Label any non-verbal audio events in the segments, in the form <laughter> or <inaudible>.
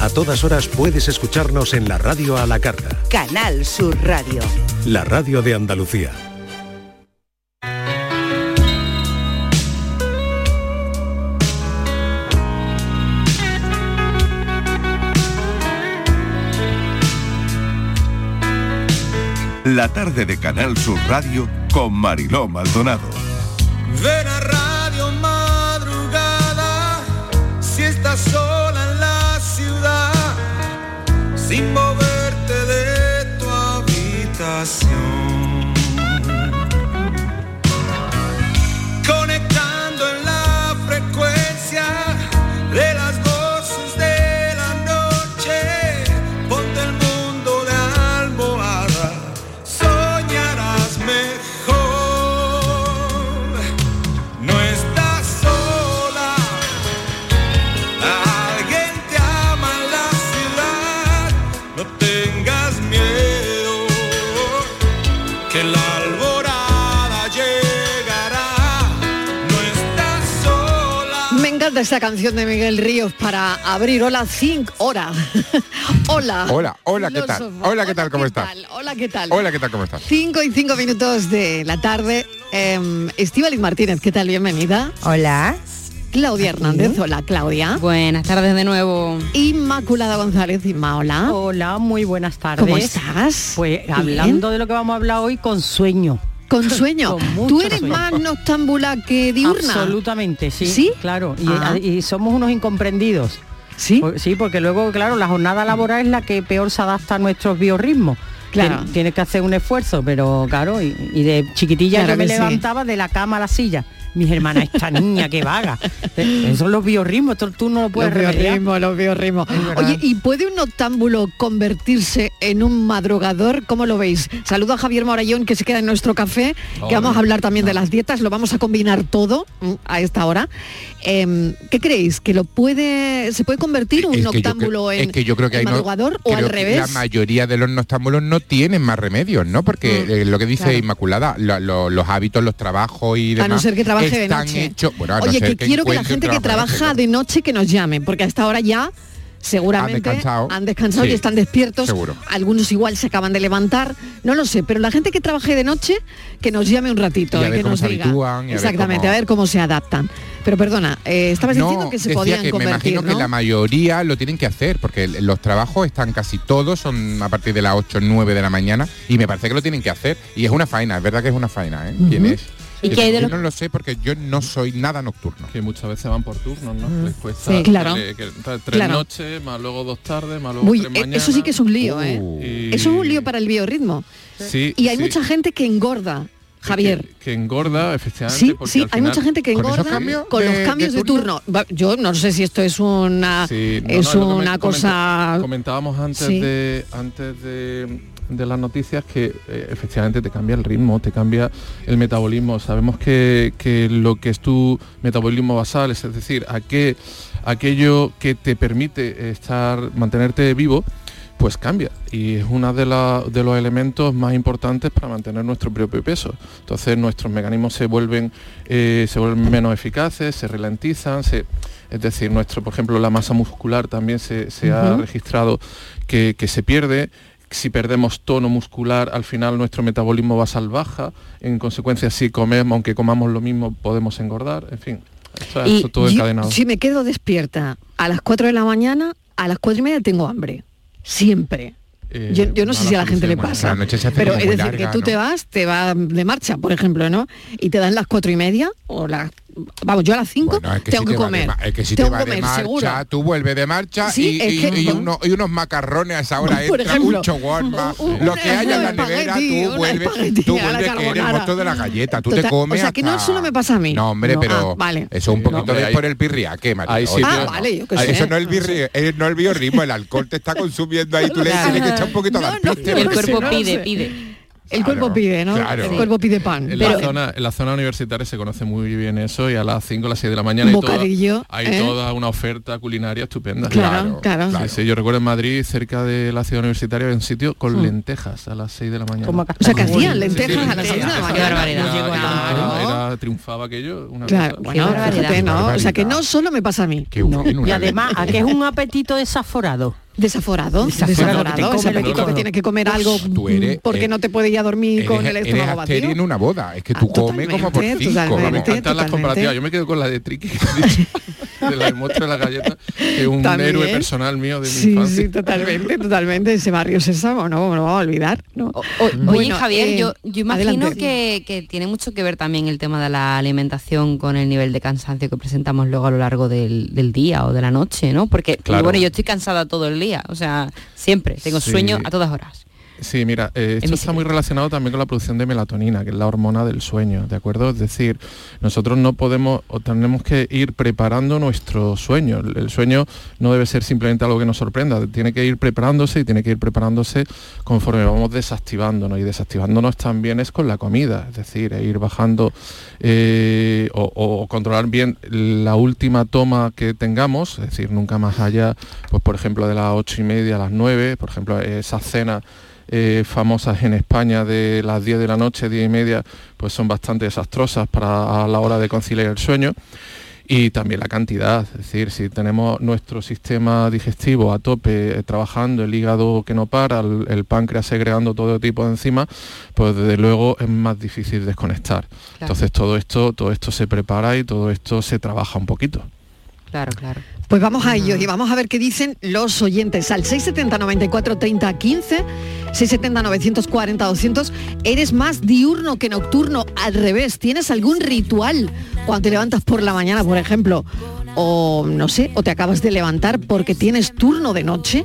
A todas horas puedes escucharnos en la radio a la carta. Canal Sur Radio. La radio de Andalucía. La tarde de Canal Sur Radio con Mariló Maldonado. Ven a Radio Madrugada si estás sola sin moverte encanta esta canción de Miguel Ríos para abrir. Hola, 5 horas. <laughs> hola. Hola, hola, ¿qué tal? Hola, ¿qué tal? ¿Cómo estás? Hola, ¿qué tal? Hola, ¿qué tal? ¿Cómo estás? 5 y 5 minutos de la tarde. Eh, Estíbaliz Martínez, ¿qué tal? Bienvenida. Hola. Claudia Hernández, hola Claudia. Buenas tardes de nuevo. Inmaculada González, Inma, hola. Hola, muy buenas tardes. ¿Cómo estás? Pues Bien. hablando de lo que vamos a hablar hoy con sueño. Con sueño. Con ¿Tú eres sueño. más noctámbula que diurna? Absolutamente, sí. ¿Sí? Claro. Y, Ah. y somos unos incomprendidos. ¿Sí? Sí, porque luego, claro, la jornada laboral es la que peor se adapta a nuestros biorritmos. Claro. Tien- Tienes que hacer un esfuerzo, pero claro, y, y de chiquitilla Claro yo me sí. levantaba de la cama a la silla. Mis hermanas, esta niña que vaga. Eh, Esos son los biorritmos, esto tú no lo puedes los biorritmos, los biorritmos. Oye, ¿y puede un noctámbulo convertirse en un madrugador? ¿Cómo lo veis? Saludo a Javier Morayón que se queda en nuestro café, que vamos a hablar también de las dietas, lo vamos a combinar todo mm, a esta hora. Em, ¿Qué creéis? ¿Que lo puede, se puede convertir un Es que yo noctámbulo creo- en, es que yo creo que en hay no- madrugador o al que revés? La mayoría de los noctámbulos no tienen más remedios, ¿no? Porque Mm, eh, lo que dice claro. Inmaculada, lo- lo- los hábitos, los trabajos y demás a no ser que trabaje de están noche. hechos. Bueno, a no Oye, ser que, quiero que la gente que trabaja de noche que nos llame, porque hasta ahora ya seguramente Han descansado. han descansado Sí, y están despiertos. seguro. Algunos igual se acaban de levantar, no lo sé, pero la gente que trabaje de noche que nos llame un ratito Y a y, ver que cómo nos se diga. habitúan y a ver Exactamente, cómo- a ver cómo se adaptan. Pero perdona, eh, estabas No, diciendo que se decía podían que me convertir, imagino ¿no? que la mayoría lo tienen que hacer, porque los trabajos están casi todos, son a partir de las 8 o 9 de la mañana, y me parece que lo tienen que hacer. Y es una faena, es verdad que es una faena, ¿eh? ¿Quién Ujú. es? ¿Y Yo- qué hay de yo no lo sé porque yo no soy nada nocturno. que muchas veces van por turnos, ¿no? Mm. Les cuesta Sí, claro. que- que- tres Claro. noches, más luego dos tardes, más luego Uy, tres mañanas. eso sí que es un lío, ¿eh? Uh. Y- Eso es un lío para el biorritmo. Sí, Y hay sí. mucha gente que engorda, Javier. Que, que engorda, efectivamente. Sí, porque sí, al hay mucha gente que ¿Con esos engorda cambios con los cambios de de turno. Yo no sé si esto es una Sí, no, es no, una cosa comentábamos antes Sí. de antes de, de las noticias que eh, efectivamente te cambia el ritmo, te cambia el metabolismo. Sabemos que, que lo que es tu metabolismo basal, es decir, a qué- aquello que te permite estar, mantenerte vivo, pues cambia y es uno de, de los elementos más importantes para mantener nuestro propio peso. Entonces nuestros mecanismos se vuelven, eh, se vuelven menos eficaces, se ralentizan, se, es decir, nuestro, por ejemplo, la masa muscular también se, se ha registrado que, que se pierde. Si perdemos tono muscular, al final nuestro metabolismo basal baja. En consecuencia, si comemos, aunque comamos lo mismo, podemos engordar. En fin, y todo yo, encadenado. si me quedo despierta a las 4 de la mañana, a las 4 y media tengo hambre. Siempre. Eh, Yo, yo no sé si a la gente le pasa. La noche se hace Pero como es decir, larga, que tú te vas, te vas de marcha, por ejemplo, ¿no? Y te dan las cuatro y media o las... Vamos, yo a las 5 Bueno, es que tengo si que te va comer. de es que si tengo te va que de comer, marcha, seguro. tú vuelves de marcha Sí, y, es y- que- y uno- y unos macarrones a esa hora Por entra, ejemplo, un lo que haya en la nevera, tú vuelves, tú vuelves que eres monstruo de la galleta, tú te comes o sea, que no solo me pasa a mí. No, hombre, No. pero Ah, vale. eso un Sí, poquito no, de hay- por el pirria, ¿qué, María? Oye, sitios- Ah, vale, yo Ah, sé. Eso no es el birri, eh, no el biorritmo, el alcohol te está consumiendo ahí, tú le tienes que echar un poquito de el cuerpo pide, pide. El cuerpo pide, ¿no? Claro. El cuerpo pide pan. En la, Pero- zona, en la zona universitaria se conoce muy bien eso y a las 5 o las 6 de la mañana hay, Bocadillo, toda, hay ¿eh? toda una oferta culinaria estupenda. Claro, claro. Sí, sí, yo recuerdo en Madrid, cerca de la ciudad universitaria, había un sitio con Mm. lentejas a las 6 de la mañana. Como O sea, que hacían lentejas sí, a las 6 de la mañana. barbaridad. Triunfaba aquello. Una Claro, cosa- bueno, fíjate, ¿no? O sea, que no solo me pasa a mí. No. Y además, ¿a qué es un apetito desaforado? Desaforado, Desaforado, que ese apetito que tienes que comer algo Tú eres, porque eh, no te puede ir a dormir con el eres, estómago eres vacío. En una boda. Es que tú Ah, comes como por totalmente, cinco. totalmente. Me encantan las comparativas. Yo me quedo con la de Triqui, que <laughs> de la del monstruo de la galleta, que es un También. héroe personal mío de mi Sí, infancia. sí, totalmente, totalmente. Ese barrio Sésamo, no, no lo vamos a olvidar. ¿no? O- o- Oye, Bueno, Javier, eh, yo, yo imagino que, que tiene mucho que ver también el tema de la alimentación con el nivel de cansancio que presentamos luego a lo largo del, del día o de la noche, ¿no? Porque, Claro. bueno, yo estoy cansada todo el día, o sea, siempre, tengo Sí. sueño a todas horas. Sí, mira, eh, esto está muy relacionado también con la producción de melatonina, que es la hormona del sueño, ¿de acuerdo? Es decir, nosotros no podemos o tenemos que ir preparando nuestro sueño. El, el sueño no debe ser simplemente algo que nos sorprenda, tiene que ir preparándose y tiene que ir preparándose conforme vamos desactivándonos. Y desactivándonos también es con la comida, es decir, ir bajando eh, o, o controlar bien la última toma que tengamos, es decir, nunca más allá, pues por ejemplo, de las ocho y media a las 9, por ejemplo, esa cena eh, famosas en España de las 10 de la noche, 10 y media, pues son bastante desastrosas para a la hora de conciliar el sueño. Y también la cantidad, es decir, si tenemos nuestro sistema digestivo a tope eh, trabajando, el hígado que no para, el, el páncreas segregando todo tipo de enzimas, pues desde luego es más difícil desconectar. Entonces todo esto, todo esto se prepara y todo esto se trabaja un poquito. Claro, claro. Pues vamos a ello y vamos a ver qué dicen los oyentes. Al 670 94 30 15, 670 940 200. ¿Eres más diurno que nocturno? Al revés, ¿tienes algún ritual cuando te levantas por la mañana, por ejemplo? O no sé, o te acabas de levantar porque tienes turno de noche.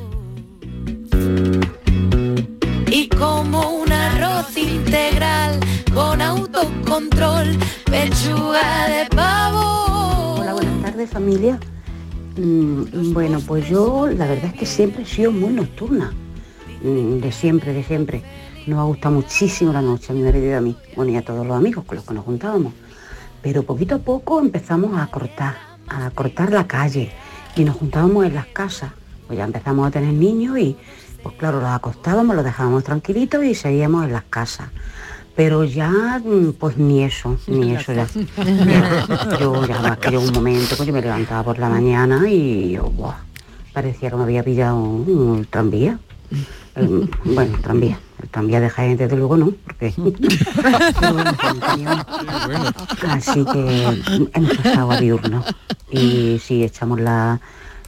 y como un arroz integral con autocontrol, pechuga de pavo. Tardes familia. Mm, bueno, pues yo la verdad es que siempre he sido muy nocturna. Mm, de siempre, de siempre. Nos ha gustado muchísimo la noche a mi marido y a mí, bueno, y a todos los amigos con los que nos juntábamos. Pero poquito a poco empezamos a cortar, a cortar la calle y nos juntábamos en las casas. Pues ya empezamos a tener niños y pues claro, los acostábamos, los dejábamos tranquilitos y seguíamos en las casas. Pero ya, mm, pues ni eso, <laughs> ni eso ya. Ya, Yo ya más que un momento, pues yo me levantaba por la mañana y yo, buah, parecía que me había pillado un, un tranvía. El- bueno, tranvía. El tranvía de Jaén, desde luego no, porque... <laughs> Así que hemos pasado a diurno. Y sí, echamos la,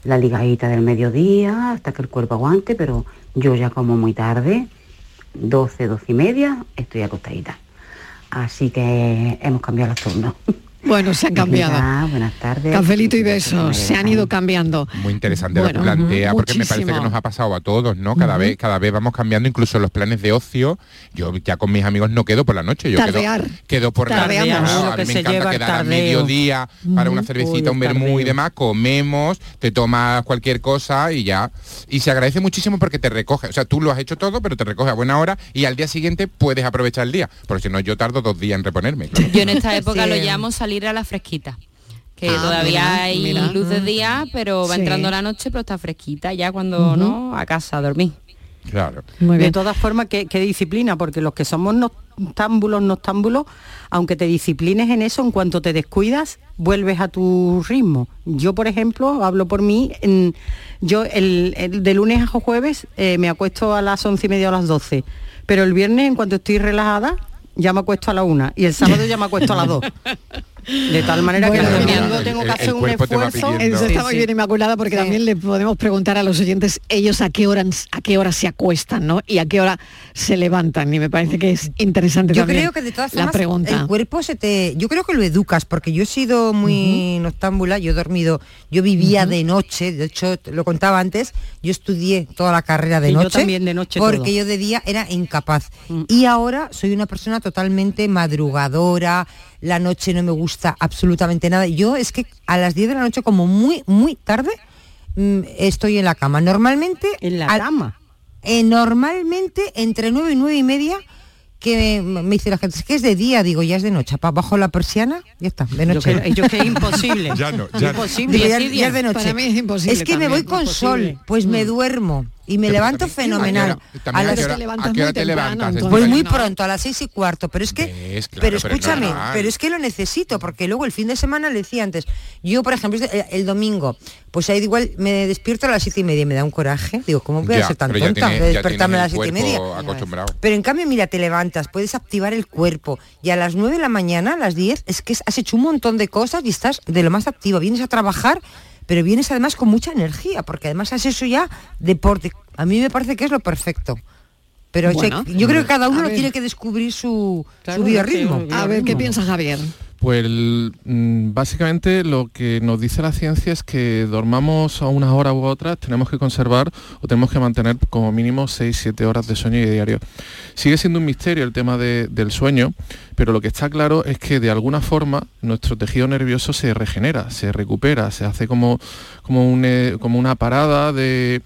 la ligadita del mediodía hasta que el cuerpo aguante, pero yo ya como muy tarde, 12, 12 y media, estoy acostadita. Así que hemos cambiado los turnos. <laughs> Bueno, se han cambiado. Buenas tardes. Cafelito y besos, se han ido cambiando. Muy interesante Bueno, lo que plantea, porque me parece que nos ha pasado a todos, ¿no? Cada vez, cada vez vamos cambiando incluso los planes de ocio. Yo ya con mis amigos no quedo por la noche, yo quedo, Tardear. quedo por la Tardeamos. Lo A mí me encanta quedar a mediodía para una cervecita, Uy, un vermú y demás, comemos, te tomas cualquier cosa y ya. Y se agradece muchísimo porque te recoge. O sea, tú lo has hecho todo, pero te recoge a buena hora y al día siguiente puedes aprovechar el día. Porque si no, yo tardo dos días en reponerme. claro. Yo en esta <laughs> época Sí. lo llamo salir a la fresquita. Que Ah, todavía mira, hay mira. luz de día, pero va Sí. entrando la noche, pero está fresquita ya cuando no, a casa a dormir. Claro. de todas formas, ¿qué, qué disciplina, porque los que somos noctámbulos, noctámbulos, aunque te disciplines en eso, en cuanto te descuidas, vuelves a tu ritmo. Yo, por ejemplo, hablo por mí, en- yo el, el- de lunes a jueves eh, me acuesto a las once y media o a las 12, pero el viernes, en cuanto estoy relajada, ya me acuesto a la una y el sábado ya me acuesto a las dos. <laughs> De tal manera Bueno, que el domingo tengo que hacer un esfuerzo. Eso está muy Sí, bien, sí. Inmaculada, porque también le podemos preguntar a los oyentes ellos a qué hora a qué hora se acuestan, ¿no? Y a qué hora se levantan. Y me parece que es interesante Yo también creo que de todas la formas pregunta. el cuerpo se te, yo creo que lo educas porque yo he sido muy noctámbula, yo he dormido, yo vivía de noche, de hecho lo contaba antes, yo estudié toda la carrera de Y yo noche, también de noche porque todo. yo de día era incapaz y ahora soy una persona totalmente madrugadora, la noche no me gusta absolutamente nada. Yo es que a las 10 de la noche como muy muy tarde mm, estoy en la cama. Normalmente En la al- cama. eh, normalmente entre 9 y 9 y media, que me dice la gente, es que es de día, digo, ya es de noche, para bajo la persiana, ya está, de noche. Yo que- yo que es imposible. <laughs> Ya no, ya no. Imposible. Digo, ya, es de noche. Para mí es imposible Es que me voy con sol, pues me duermo y me Pero levanto también- fenomenal. ¿a las- levantas a muy te levantas? Voy muy no. pronto, a las seis y cuarto, pero es que, Ves, claro, pero pero es escúchame, pero es que lo necesito, porque luego el fin de semana le decía antes, yo por ejemplo de- el domingo, pues ahí igual me despierto a las siete y media y me da un coraje, digo, ¿cómo voy a ser tan tonta de despertarme a las siete y media? Pero en cambio, mira, te levantas, puedes activar el cuerpo y a las 9 de la mañana, a las 10, es que has hecho un montón de cosas y estás de lo más activo. Vienes a trabajar, pero vienes además con mucha energía, porque además has hecho ya deporte. A mí me parece que es lo perfecto. Pero Bueno. yo creo que cada uno tiene que descubrir su, Claro, su biorritmo. sí, A ver, ¿qué piensa Javier? Pues mm, básicamente lo que nos dice la ciencia es que dormamos a unas horas u otras, tenemos que conservar o tenemos que mantener como mínimo 6-7 horas de sueño diario. Sigue siendo un misterio el tema de- del sueño, pero lo que está claro es que de alguna forma nuestro tejido nervioso se regenera, se recupera, se hace como, como, eh, como una parada de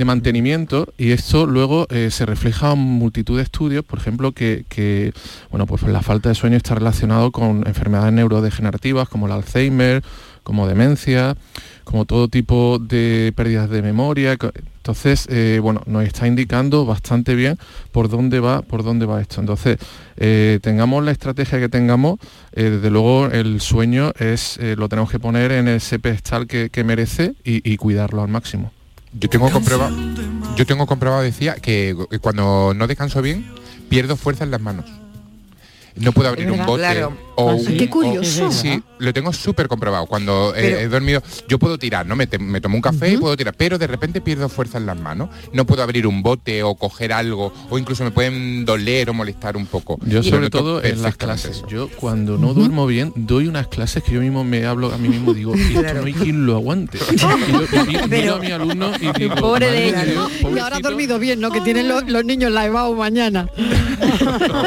de mantenimiento y esto luego eh, se refleja en multitud de estudios, por ejemplo, que, bueno, pues la falta de sueño está relacionado con enfermedades neurodegenerativas como el Alzheimer, como demencia, como todo tipo de pérdidas de memoria. Entonces, eh, bueno, nos está indicando bastante bien por dónde va, por dónde va esto. Entonces, eh, tengamos la estrategia que tengamos, desde luego el sueño es, lo tenemos que poner en ese pedestal que, que merece y cuidarlo al máximo. Yo tengo comprobado, yo tengo comprobado, decía, que cuando no descanso bien, pierdo fuerza en las manos. No puedo abrir un bote claro. O Ah, un-. Qué o- curioso. sí, lo tengo súper comprobado. Cuando eh, he dormido, yo puedo tirar, ¿no? Me, te- me tomo un café y puedo tirar, pero de repente pierdo fuerza en las manos. No puedo abrir un bote o coger algo, o incluso me pueden doler o molestar un poco. Yo sobre todo en las clases. eso. Yo cuando no duermo bien doy unas clases que yo mismo me hablo a mí mismo digo esto no hay quien lo aguante. <laughs> Y yo- y miro Pero- a mi alumno y digo <laughs> Pobre de "Madre ella. Dios, Y ahora ha pobrecito". dormido bien, ¿no? Que tienen los, los niños la EBAU mañana. <laughs>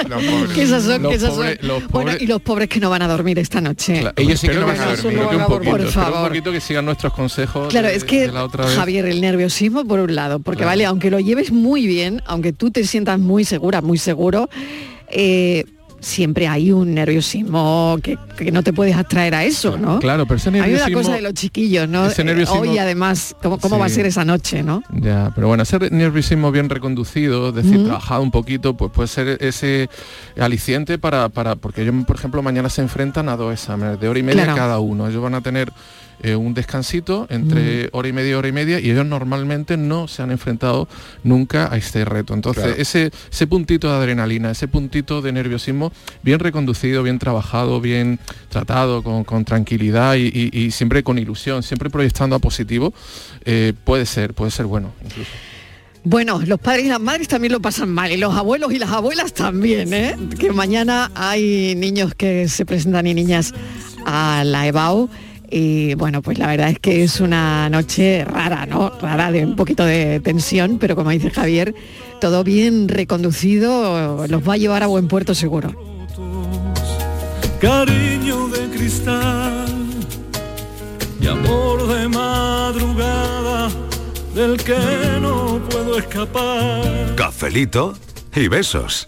Los pobres- Bueno, y los pobres que no van a dormir esta noche. Claro, Ellos sí que no van a sí, dormir. Por poquito, favor. un poquito que sigan nuestros consejos Claro, de- es que la otra vez. Javier, el nerviosismo por un lado, porque Claro. vale, aunque lo lleves muy bien, aunque tú te sientas muy segura, muy seguro, eh, siempre hay un nerviosismo que, que no te puedes abstraer a eso, ¿no? Claro, pero ese Hay una nerviosismo cosa de los chiquillos, ¿no? ese Eh, nerviosismo- Hoy además, ¿cómo, cómo va a ser esa noche, no? Ya, pero bueno, ese nerviosismo bien reconducido, es decir, trabajado un poquito, pues puede ser ese aliciente para, para, porque ellos, por ejemplo, mañana se enfrentan a dos exámenes de hora y media Claro. cada uno. Ellos van a tener eh, un descansito entre hora y media, hora y media, y ellos normalmente no se han enfrentado nunca a este reto. Entonces, Claro. ese, ese puntito de adrenalina, ese puntito de nerviosismo, bien reconducido, bien trabajado, bien tratado, con, con tranquilidad y, y- y siempre con ilusión, siempre proyectando a positivo, eh, puede ser, puede ser bueno incluso. Bueno, los padres y las madres también lo pasan mal y los abuelos y las abuelas también, ¿eh? Que mañana hay niños que se presentan y niñas a la EBAU y bueno, pues la verdad es que es una noche rara, ¿no? Rara de un poquito de tensión, pero como dice Javier, todo bien reconducido, los va a llevar a buen puerto seguro. cariño de cristal y amor de madrugada del que no puedo escapar. Cafelito y besos.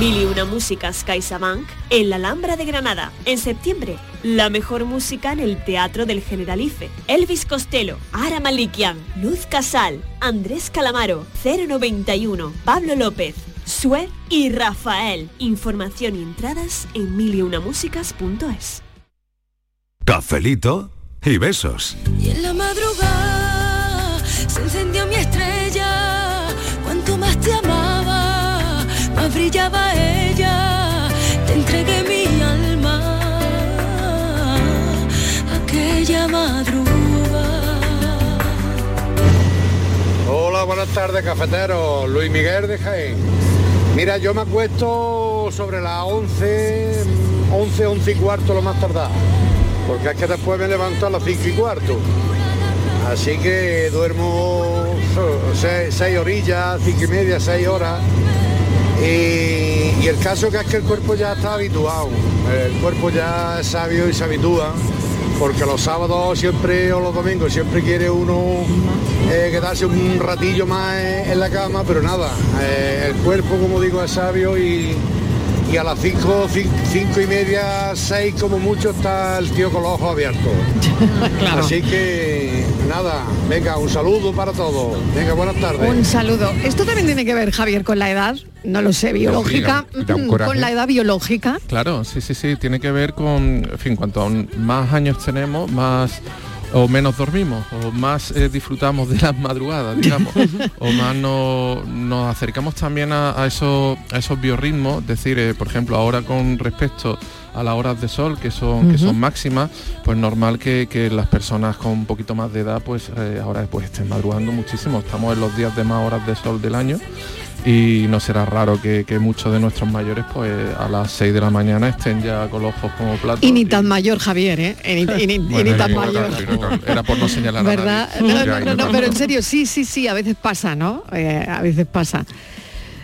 Mil y una músicas CaixaBank en la Alhambra de Granada. En septiembre, la mejor música en el Teatro del Generalife. Elvis Costello, Ara Malikian, Luz Casal, Andrés Calamaro, 091, Pablo López, Sue y Rafael. Información y entradas en miliunamusicas.es. Cafelito y besos. Y en la madrugada se encendió mi estrella. Cuanto más te amaba, más brillaba Hola, buenas tardes, cafetero. Luis Miguel de Jaén. Mira, yo me acuesto sobre las 11, 11, 11 y cuarto lo más tardado. Porque es que después me levanto a las 5 y cuarto. Así que duermo 6 orillas, 5 y media, 6 horas. Y, y el caso que es que el cuerpo ya está habituado. El cuerpo ya es sabio y se habitúa. Porque los sábados siempre o los domingos siempre quiere uno eh, quedarse un ratillo más en, en la cama, pero nada, eh, el cuerpo como digo es sabio y, y a las 5, 5 y media, 6 como mucho está el tío con los ojos abiertos. <laughs> Así que nada, venga, un saludo para todos. Venga, buenas tardes. Un saludo. Esto también tiene que ver, Javier, con la edad, no lo sé, biológica, coraje. con la edad biológica. Claro, sí, sí, sí, tiene que ver con, en fin, cuanto más años tenemos, más o menos dormimos, o más eh, disfrutamos de las madrugadas, digamos, <laughs> o más no- nos acercamos también a, a esos, a esos biorritmos, es decir, eh, por ejemplo, ahora con respecto a las horas de sol, que son, que son máximas, pues normal que, que las personas con un poquito más de edad, pues eh, ahora pues estén madrugando muchísimo. Estamos en los días de más horas de sol del año y no será raro que, que muchos de nuestros mayores pues a las 6 de la mañana estén ya con los ojos como platos. Y ni tan mayor, Javier, ¿eh? Y ni, y ni- y ni tan mayor. Era por no señalar a ¿Verdad? nadie. No, Ya, no, no, no, pero en serio, sí, sí, sí, a veces pasa, ¿no? Eh, a veces pasa.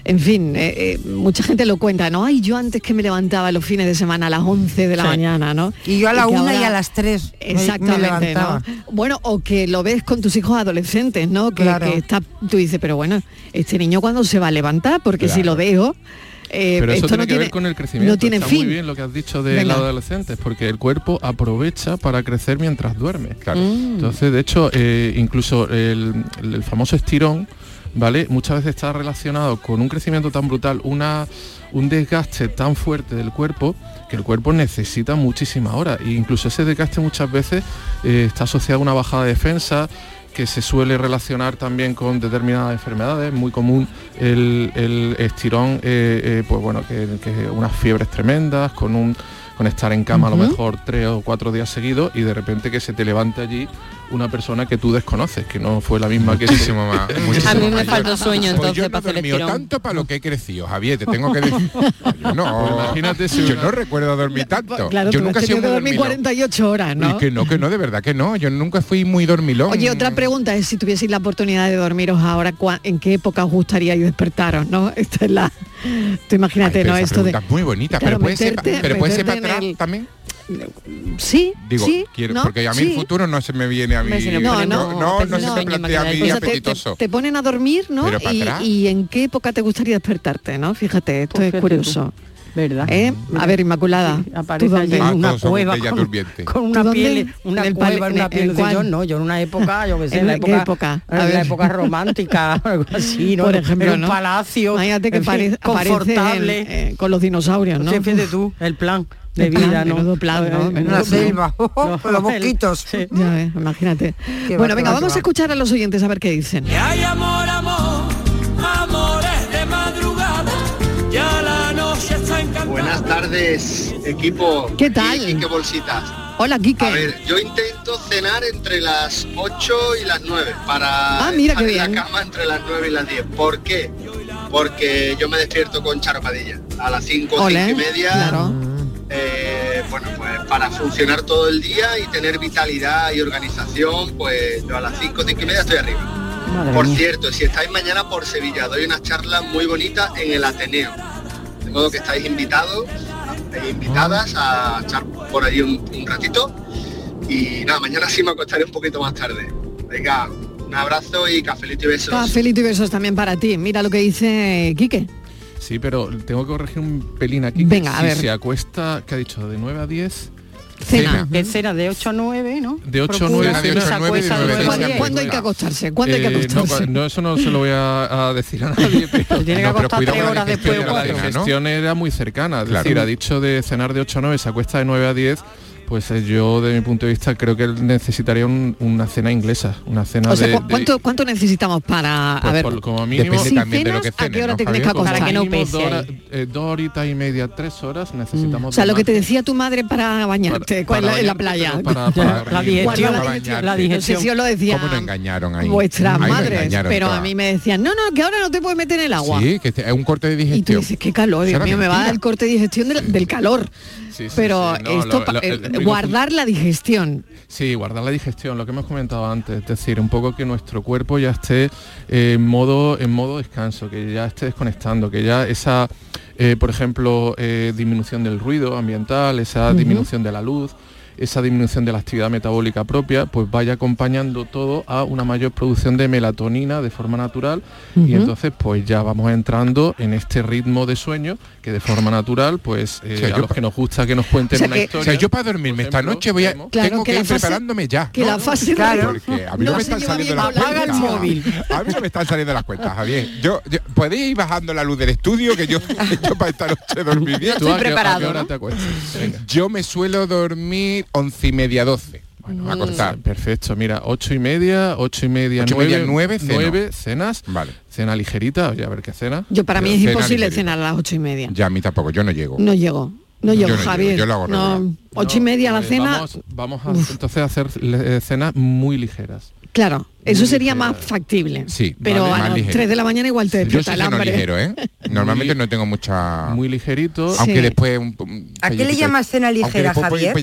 En fin, eh, eh, mucha gente lo cuenta, ¿no? Ay, yo antes que me levantaba los fines de semana a las 11 de la Sí. mañana, ¿no? Y yo a la que una y ahora- a las tres me- me Exactamente, levantaba. ¿no? Bueno, o que lo ves con tus hijos adolescentes, ¿no? Que, Claro. que está, tú dices, pero bueno, este niño cuando se va a levantar, porque si lo veo, eh, Pero eso esto tiene no que ver tiene, con el crecimiento. no tiene Está fin. muy bien lo que has dicho de Venga. los adolescentes, porque el cuerpo aprovecha para crecer mientras duerme. Mm. Entonces, de hecho, eh, incluso el, el famoso estirón, ¿vale? Muchas veces está relacionado con un crecimiento tan brutal, una, un desgaste tan fuerte del cuerpo, que el cuerpo necesita muchísimas horas. E incluso ese desgaste muchas veces eh, está asociado a una bajada de defensa, que se suele relacionar también con determinadas enfermedades, muy común el, el estirón, eh, eh, pues bueno, que, que unas fiebres tremendas, con un con estar en cama a lo mejor tres o cuatro días seguidos y de repente que se te levante allí una persona que tú desconoces, que no fue la misma que Muchísimo más. <laughs> A mí me faltó sueño Pues entonces yo no para hacer el tirón. tanto para lo que he crecido, Javier, te tengo que decir. <laughs> Yo no, Pues imagínate si yo una- no recuerdo dormir tanto. Claro, yo tú nunca he sido tenido muy que dormir dormilón. 48 horas, Y ¿no? que no, que no, de verdad que no. Yo nunca fui muy dormilón. Oye, otra pregunta es si tuvieseis la oportunidad de dormiros ahora, ¿cuá- ¿en qué época os gustaría despertaros, no? Esta es la... Tú imagínate, Pero ¿no? esa Esto de... muy bonita, Claro, pero puede ser, pa- meterte- pero puede ser para atrás el- también. Sí, Digo, sí, quiero, porque a mí sí. el futuro no se me viene a mí. No, no, se plantea a mí apetitoso. Te, ponen a dormir, ¿no? Y, en qué época te gustaría despertarte, ¿no? Fíjate, esto es pues curioso. ¿Verdad? ¿Eh? A ver, Inmaculada. Sí, aparece allí en una cueva con, con, una piel, una cueva, cual, en una piel de yo, no, yo en una época, yo que <laughs> sé, en, la época, época? A en la época romántica, <laughs> algo así, ¿no? Por ejemplo, en un ¿no? palacio, Imagínate que en fin, confortable. En, eh, con los dinosaurios, ¿no? Fíjate tú, el plan de vida, plan, ¿no? plan, <laughs> ¿no? Menudo la selva, oh, los mosquitos. Ya imagínate. Bueno, venga, vamos a escuchar a los oyentes a ver qué dicen. Que hay amor, amor equipo. ¿Qué tal? Y Quique Bolsitas. Hola, Quique. A ver, yo intento cenar entre las 8 y las 9 para ah, mira estar qué en bien. la cama entre las 9 y las 10. ¿Por qué? Porque yo me despierto con Charo Padilla a las 5, o y media. Claro. Eh, bueno, pues para funcionar todo el día y tener vitalidad y organización, pues yo a las 5, 5 y media estoy arriba. Madre por mía. cierto, si estáis mañana por Sevilla, doy una charla muy bonita en el Ateneo todo que estáis invitados e invitadas a echar por ahí un, ratito. Y nada, mañana sí me acostaré un poquito más tarde. Venga, un abrazo y cafelito y besos. Cafelito y besos también para ti. Mira lo que dice Quique. Sí, pero tengo que corregir un pelín aquí. Venga, si ver. se acuesta, ¿qué ha dicho? De 9 a 10 Cena. Que cena de 8 a 9, ¿no? De 8 a 9, cena. ¿Cuándo hay que acostarse? ¿Cuándo hay que eh, acostarse? No, eso no se lo voy a, decir a nadie. <laughs> Pero, tiene que acostar 3 horas después de La gestión era muy cercana. Es decir, ha dicho de cenar de 8 a 9, se acuesta de 9 a 10 pues eh, yo, de mi punto de vista, creo que necesitaría una cena inglesa, una cena de, ¿cuánto, necesitamos para...? Pues a ver, como mínimo... Depende también de lo que cenes, ¿A qué hora ¿no, te tienes que acostar? Para que no pese. Eh, dos, horitas y media, tres horas mm. necesitamos... Mm. O sea, lo que te decía tu madre para bañarte, en, la playa. Para, <laughs> la digestión. La. No sé lo decía... ¿Cómo nos engañaron ahí? Vuestras ahí madres, pero a mí me decían, no, no, que ahora no te puedes meter en el agua. Sí, que es un corte de digestión. Y tú dices, qué calor, Dios mío, me va a dar el corte de digestión del calor pero esto, lo, guardar la digestión. Sí, guardar la digestión, lo que hemos comentado antes, es decir, un poco que nuestro cuerpo ya esté eh, en, modo, en modo descanso, que ya esté desconectando, que ya esa, eh, por ejemplo, eh, disminución del ruido ambiental, esa disminución de la luz, esa disminución de la actividad metabólica propia, pues vaya acompañando todo a una mayor producción de melatonina de forma natural y entonces pues ya vamos entrando en este ritmo de sueño que de forma natural pues eh, que nos gusta que nos cuenten o una historia. O sea, yo para dormirme esta noche voy a, claro, tengo que, ir preparándome ya. Que la fase claro, a mí no, me están saliendo las cuentas. <laughs> A mí no me están saliendo las cuentas, Javier. Yo, podéis ir bajando la luz del estudio que yo, <laughs> yo para esta noche dormir bien. Estoy preparado. Yo me suelo dormir once y media, doce. Bueno, a mm. contar. Perfecto, mira, ocho y media, ocho y media, ocho nueve, media, nueve, ceno. nueve, cenas. Vale. Cena ligerita, oye, a ver qué cena. Yo para mí es cena imposible ligerita. cenar a las ocho y media. Ya a mí tampoco, yo no llego. No llego. No, llego, yo no Javier. Llego, yo lo hago no, ocho y media la cena. Eh, vamos, vamos a, entonces a hacer eh, cenas muy ligeras. Claro, eso sería más factible. Sí, pero a las ligero. 3 de la mañana igual te despierta el hambre. Ligero, ¿eh? <laughs> Normalmente no tengo mucha... Muy ligerito. Aunque después... Un, un ¿A qué le llamas cena ligera, Javier?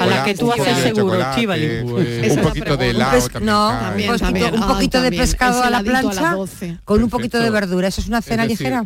A la que tú haces seguro, Chivali. Un poquito de helado un poquito, ah, de pescado a la plancha con un poquito de verdura. ¿Eso es una cena ligera?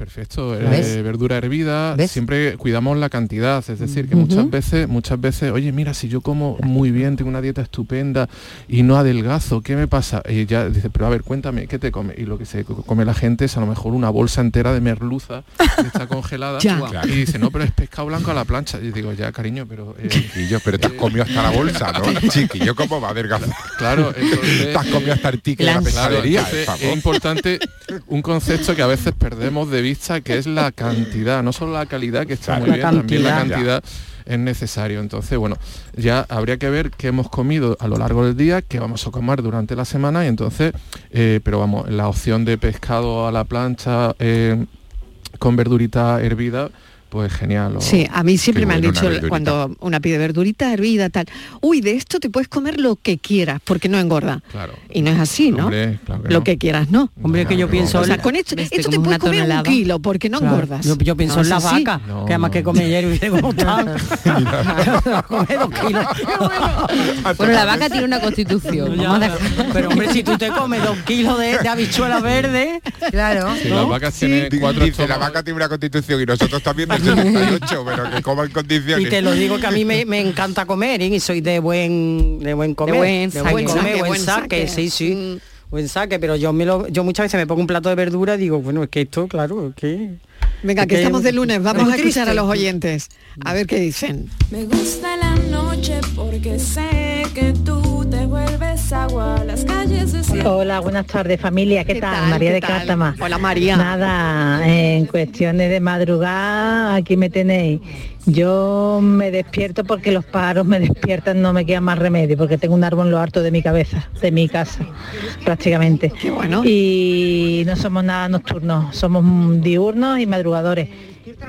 Perfecto, eh, verdura hervida, siempre cuidamos la cantidad, es decir, que muchas veces, muchas veces, oye, mira, si yo como muy bien, tengo una dieta estupenda y no adelgazo, ¿qué me pasa? Y ya dice, pero a ver, cuéntame, ¿qué te come? Y lo que se come la gente es a lo mejor una bolsa entera de merluza que está <laughs> congelada y dice, no, pero es pescado blanco a la plancha. Y digo, ya, cariño, pero... Eh, Chiquillo, pero te has eh, comido hasta la bolsa, ¿no? <laughs> Chiquillo, ¿cómo va a adelgazar? Claro, entonces, <laughs> Te has comido hasta el ticket de la pescadería, Es importante un concepto que a veces perdemos de vista que es la cantidad, no solo la calidad, que está muy bien, también la cantidad. Es necesario. Entonces, bueno, ya habría que ver qué hemos comido a lo largo del día, qué vamos a comer durante la semana y entonces, eh, pero vamos, la opción de pescado a la plancha eh, con verdurita hervida pues genial. O, sí, a mí siempre me han dicho una cuando una pide verdurita hervida, tal, uy, de esto te puedes comer lo que quieras, porque no engorda. Claro. Y no es así, ¿no? Hombre, claro que lo no. que quieras, ¿no? Hombre, no, que yo no, pienso... O sea, con esto, esto te puedes comer tonelada. un kilo, porque no claro. engordas. Yo, yo pienso en las vacas, que además que come ayer hubiera gustado. come dos kilos. <laughs> bueno, la vaca tiene una constitución. pero hombre, si tú te comes dos kilos de, habichuela verde... Claro. Si la vaca tiene cuatro... la vaca tiene una constitución y nosotros también de 68, pero que coma en condiciones. Y te lo digo que a mí me, me encanta comer ¿eh? y soy de buen de buen comer, buen de saque. buen comer, Saque, buen buen saque, saque. sí, sí. Buen saque, pero yo me lo, yo muchas veces me pongo un plato de verdura y digo, bueno, es que esto, claro, es que Venga, que es estamos de lunes, vamos a escuchar a los oyentes. A ver qué dicen. Me gusta la noche porque sé que tú te vuelves agua. Las calles de Hola, buenas tardes familia, ¿qué, ¿Qué tal? tal? María ¿Qué de tal? Cártama. Hola, María. Nada, en cuestiones de madrugada, aquí me tenéis. Yo me despierto porque los paros me despiertan, no me queda más remedio, porque tengo un árbol en lo harto de mi cabeza, de mi casa, prácticamente. Qué bueno. Y no somos nada nocturnos, somos diurnos y madrugadores.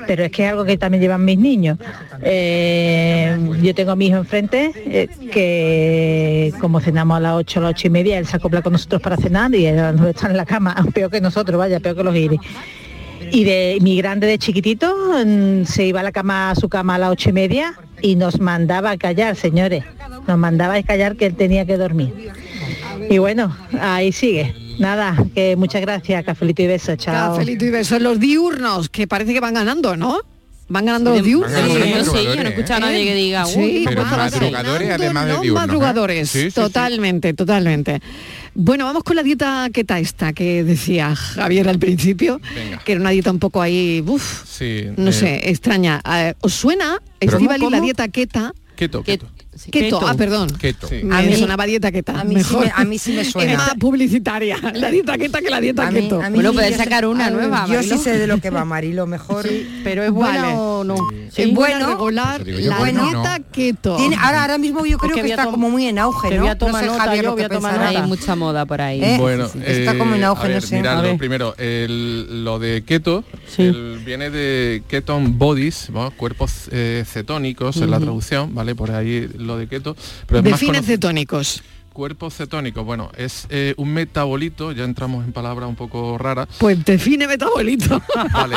Pero es que es algo que también llevan mis niños. Eh, yo tengo a mi hijo enfrente, eh, que como cenamos a las 8, a las 8 y media, él se acopla con nosotros para cenar y él nueve está en la cama, <laughs> peor que nosotros, vaya, peor que los iris. Y de mi grande de chiquitito mm, se iba a la cama a su cama a las ocho y media y nos mandaba a callar, señores. Nos mandaba callar que él tenía que dormir. Y bueno, ahí sigue. Nada, que muchas gracias, cafelito y beso, chao. Cafelito y besos. Los diurnos, que parece que van ganando, ¿no? Van ganando los diurnos. Sí, yo no sé, yo no he escuchado a nadie que diga, uy, Sí, Pero madrugadores además de los diurnos, ¿eh? madrugadores, sí. totalmente, totalmente. Bueno, vamos con la dieta queta esta que decía Javier al principio, Venga. que era una dieta un poco ahí, uff, Sí, no eh, sé, extraña. Eh, ¿Os suena, Estivali, la dieta queta? Keto, keto. Keto, ah, perdón. Keto. Sí. Me A mí- sonaba dieta queta. a mí sí mejor. me- a mí sí me <laughs> suena. Es más publicitaria, <laughs> la dieta queta que la dieta A mí- keto. a mí Bueno, sí, puedes sacar una nueva, Yo sí sé de lo que va, <laughs> Marilo, mejor. pero es buena Vale. o no. Es buena Bueno, regular yo, la bueno, dieta no. keto. Tiene- ahora, ahora mismo yo creo que está como muy en auge, ¿no? voy a tomar no sé, nota, Javier, yo lo voy a tomar pensará. Hay mucha moda por ahí. ¿Eh? Bueno, Sí, sí, está como en auge, a ver, no sé. mirad, primero, el- lo de keto Sí. el- viene de keton bodies, ¿no? cuerpos eh, cetónicos en la traducción, ¿vale? Por ahí lo de keto. Pero es más Define cono- cetónicos. Cuerpos cetónicos, bueno, es eh, un metabolito, ya entramos en palabras un poco raras. Pues define metabolito. <laughs> Vale,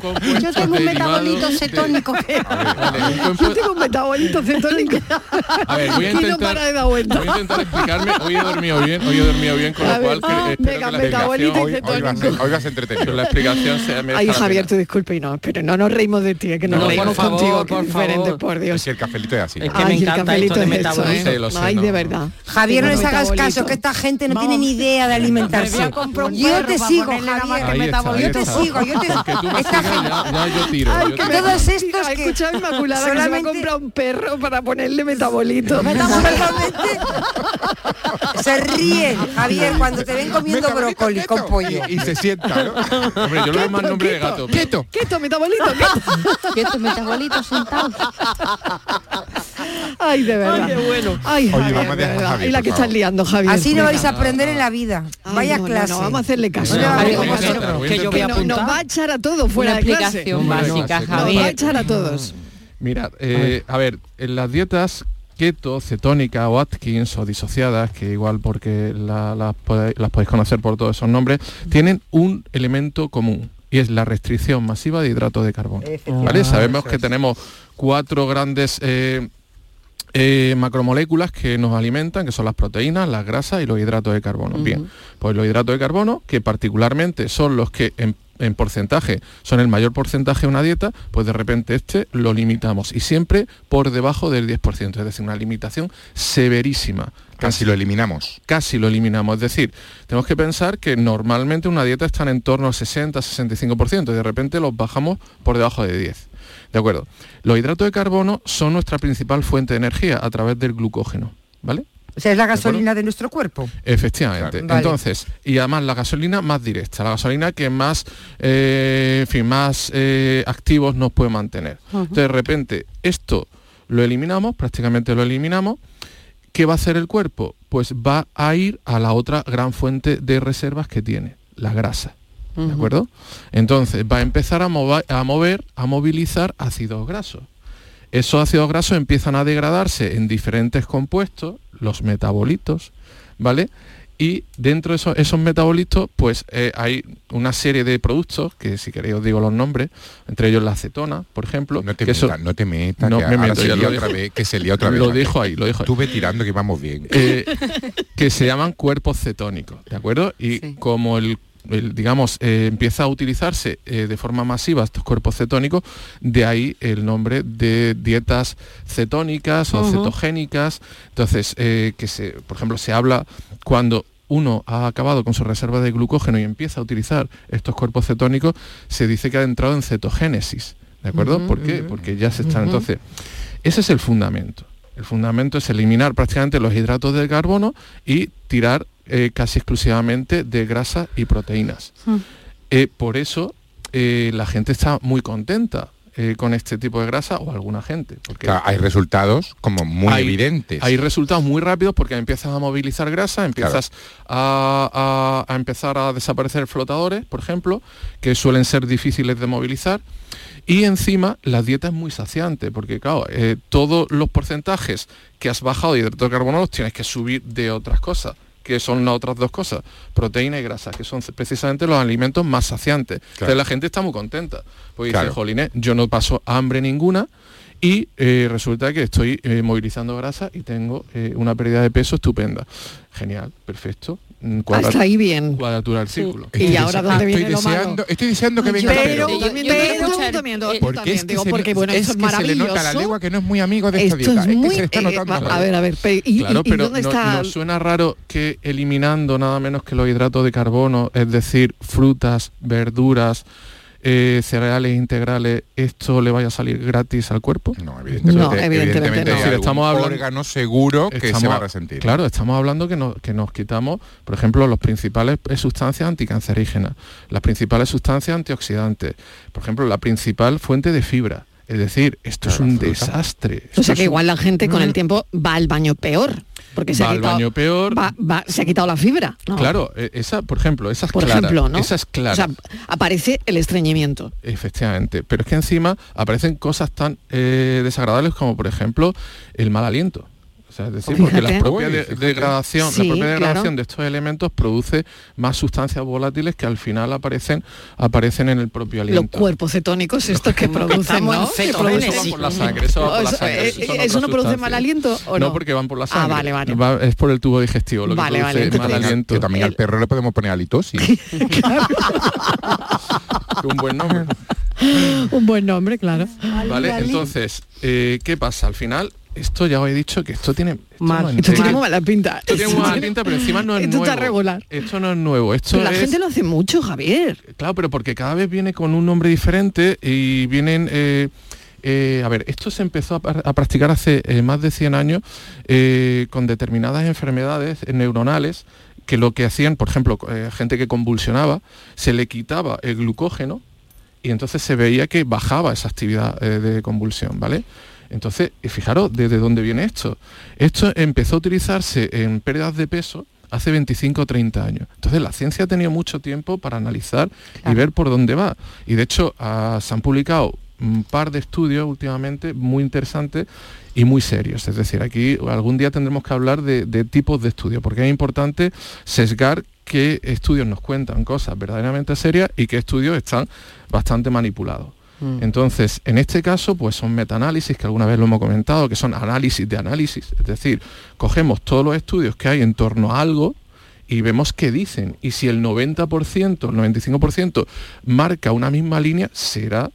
pues Yo tengo un metabolito de- cetónico. <laughs> Vale, un Yo compuesto- tengo un metabolito cetónico. <laughs> A ver, voy a que no intentar, para de dar vuelta. voy a intentar explicarme. Hoy he dormido bien, hoy he dormido bien, con A lo ver, cual que- ah, espero venga, que la metabolito Hoy, hoy, vas, hoy entretenido. la explicación sea Ay, Javier, tú disculpe y no, pero no nos reímos de ti, es que nos No, reímos por favor, contigo, que por diferente, por Es Dios. que el cafelito es así. Es que Ay, me el encanta cafelito esto de es eso, metabolismo. ¿eh? Sé, Ay, no, de no. Verdad. Javier, no les hagas metabolito. caso, que esta gente no Vamos. tiene ni idea de Me alimentarse. Yo te sigo, Javier. Yo te sigo, yo te me Esta gente- ya, ya yo tiro. Ay, yo que tiro. me Todos estos que Escucha Inmaculada que se va a comprar un perro para ponerle metabolito. <laughs> <laughs> Se ríen, Javier, cuando te ven comiendo Metabolito brócoli con pollo. Y, y se sienta, ¿no? Hombre, yo le doy más nombre de gato. Keto. Keto, metabolito, keto. <laughs> Que estos metabolitos sentados. Ay, de verdad. Ay, qué bueno. Ay, Oye, Javier, vamos a de dejar a verdad. Javier, Y la que estás liando, Javier. Así no vais a aprender en la vida. Ay, Vaya no, clase. No, vamos a hacerle caso. Javier, que yo voy a nos va a echar a todos fuera Una de clase. básica, sí, Nos va a Javier. echar a todos. Mira, eh, a ver, en las dietas keto, cetónica o Atkins o disociadas, que igual porque la- las podéis conocer por todos esos nombres, tienen un elemento común y es la restricción masiva de hidratos de carbono. ¿vale? Sabemos que tenemos cuatro grandes eh, eh, macromoléculas que nos alimentan, que son las proteínas, las grasas y los hidratos de carbono. Bien, pues los hidratos de carbono, que particularmente son los que en, en porcentaje son el mayor porcentaje de una dieta, pues de repente este lo limitamos y siempre por debajo del 10%, es decir, una limitación severísima. Casi lo eliminamos. Casi lo eliminamos, es decir, tenemos que pensar que normalmente una dieta está en torno al 60-65% y de repente los bajamos por debajo de 10. ¿De acuerdo? Los hidratos de carbono son nuestra principal fuente de energía a través del glucógeno, ¿vale? O sea, es la gasolina de nuestro cuerpo. Efectivamente. Claro. Vale. Entonces, y además la gasolina más directa, la gasolina que más, eh, en fin, más eh, activos nos puede mantener. Entonces, de repente, esto lo eliminamos, prácticamente lo eliminamos. ¿Qué va a hacer el cuerpo? Pues va a ir a la otra gran fuente de reservas que tiene, la grasa. ¿De acuerdo? Entonces va a empezar a, mova- a mover, a movilizar ácidos grasos. Esos ácidos grasos empiezan a degradarse en diferentes compuestos, los metabolitos, ¿vale? Y dentro de esos, esos metabolitos, pues eh, hay una serie de productos, que si queréis os digo los nombres, entre ellos la acetona, por ejemplo. No te metas, no te metas, No, que me meto, se ya lía lo otra vez, que se lía otra vez. Lo dijo ahí, lo dijo ahí. Estuve tirando que vamos bien. Eh, que se llaman cuerpos cetónicos, ¿de acuerdo? Y como el el, digamos, eh, empieza a utilizarse eh, de forma masiva estos cuerpos cetónicos, de ahí el nombre de dietas cetónicas o cetogénicas. Entonces, eh, que se, por ejemplo, se habla cuando uno ha acabado con su reserva de glucógeno y empieza a utilizar estos cuerpos cetónicos, se dice que ha entrado en cetogénesis. ¿De acuerdo? ¿Por qué? Porque ya se están. Entonces, ese es el fundamento. El fundamento es eliminar prácticamente los hidratos de carbono y tirar eh, casi exclusivamente de grasa y proteínas. Eh, por eso eh, la gente está muy contenta eh, con este tipo de grasa o alguna gente. Porque Claro, hay resultados como muy hay- evidentes. Hay resultados muy rápidos porque empiezas a movilizar grasa, empiezas a, a- a empezar a desaparecer flotadores, por ejemplo, que suelen ser difíciles de movilizar. Y encima la dieta es muy saciante, porque claro, eh, todos los porcentajes que has bajado de hidratos de carbono los tienes que subir de otras cosas que son las otras dos cosas, proteína y grasa, que son precisamente los alimentos más saciantes. Entonces la gente está muy contenta, porque Claro. dice, jolines, yo no paso hambre ninguna y eh, resulta que estoy eh, movilizando grasa y tengo eh, una pérdida de peso estupenda. Genial, perfecto. Mm, cuadra- Hasta ahí bien. Cuadratura del círculo. Y ahora dónde estoy viene lo malo. deseando, estoy deseando que venga pero- yo pero también, eh, Porque es que, digo, se, porque bueno, es eso es que se le nota a la maravilloso. legua que no es muy amigo de esta Esto dieta. es Es, muy... que se le está eh, notando. a ver, a ver, pe- y, claro, y- y pero dónde no, está? no suena raro que eliminando nada menos que los hidratos de carbono, es decir, frutas, verduras, eh, cereales integrales, esto le vaya a salir gratis al cuerpo? No, evidentemente, No, evidentemente no. Es decir, estamos hablando- órgano seguro que se va a resentir. Claro, estamos hablando que nos, que nos quitamos, por ejemplo, las principales eh, sustancias anticancerígenas, las principales sustancias antioxidantes, por ejemplo, la principal fuente de fibra. Es decir, esto es un desastre. O sea que igual la gente con el Mm. tiempo va al baño peor. Porque se Va ha al quitado, baño peor. va- va- se ha quitado la fibra. ¿no? Claro, eh, esa, por ejemplo, esa es Por clara. ejemplo, ¿no? Esa es clara. O sea, aparece el estreñimiento. Efectivamente, pero es que encima aparecen cosas tan eh, desagradables como por ejemplo el mal aliento. O sea, es decir, porque la propia de- degradación, Sí, la propia degradación claro. de estos elementos produce más sustancias volátiles que al final aparecen aparecen en el propio Los aliento. cuerpos cetónicos estos que producen, por la sangre, eso va por la sangre, eh, eso son ¿eso no produce mal aliento o no? porque van por la Ah, sangre. vale, vale. Va- es por el tubo digestivo lo Vale, que vale, produce entonces- mal También al- aliento. que también al perro le podemos poner halitosis. <laughs> <laughs> Un buen nombre. Un buen nombre, claro. ¿Vale? Entonces, eh, ¿qué pasa? Al final, esto ya os he dicho que esto tiene... Esto, Mal. no es Esto tiene mala pinta. Esto tiene muy mala pinta, pero encima no es Esto nuevo. está regular. Esto no es nuevo. Esto Pero la es- gente lo hace mucho, Javier. Claro, pero porque cada vez viene con un nombre diferente y vienen... eh, eh, a ver, esto se empezó a, practicar hace eh, más de 100 años con determinadas enfermedades neuronales que lo que hacían, por ejemplo, gente que convulsionaba, se le quitaba el glucógeno y entonces se veía que bajaba esa actividad de convulsión, ¿vale? Entonces, y fijaros desde dónde viene esto. Esto empezó a utilizarse en pérdidas de peso hace 25 o 30 años. Entonces la ciencia ha tenido mucho tiempo para analizar y ver por dónde va. Y de hecho ah, se han publicado un par de estudios últimamente muy interesantes y muy serios. Es decir, aquí algún día tendremos que hablar de, de tipos de estudios, porque es importante sesgar qué estudios nos cuentan cosas verdaderamente serias y qué estudios están bastante manipulados. Entonces, en este caso, pues son metaanálisis, que alguna vez lo hemos comentado, que son análisis de análisis. Es decir, cogemos todos los estudios que hay en torno a algo y vemos qué dicen. Y si el 90%, el 95% marca una misma línea, será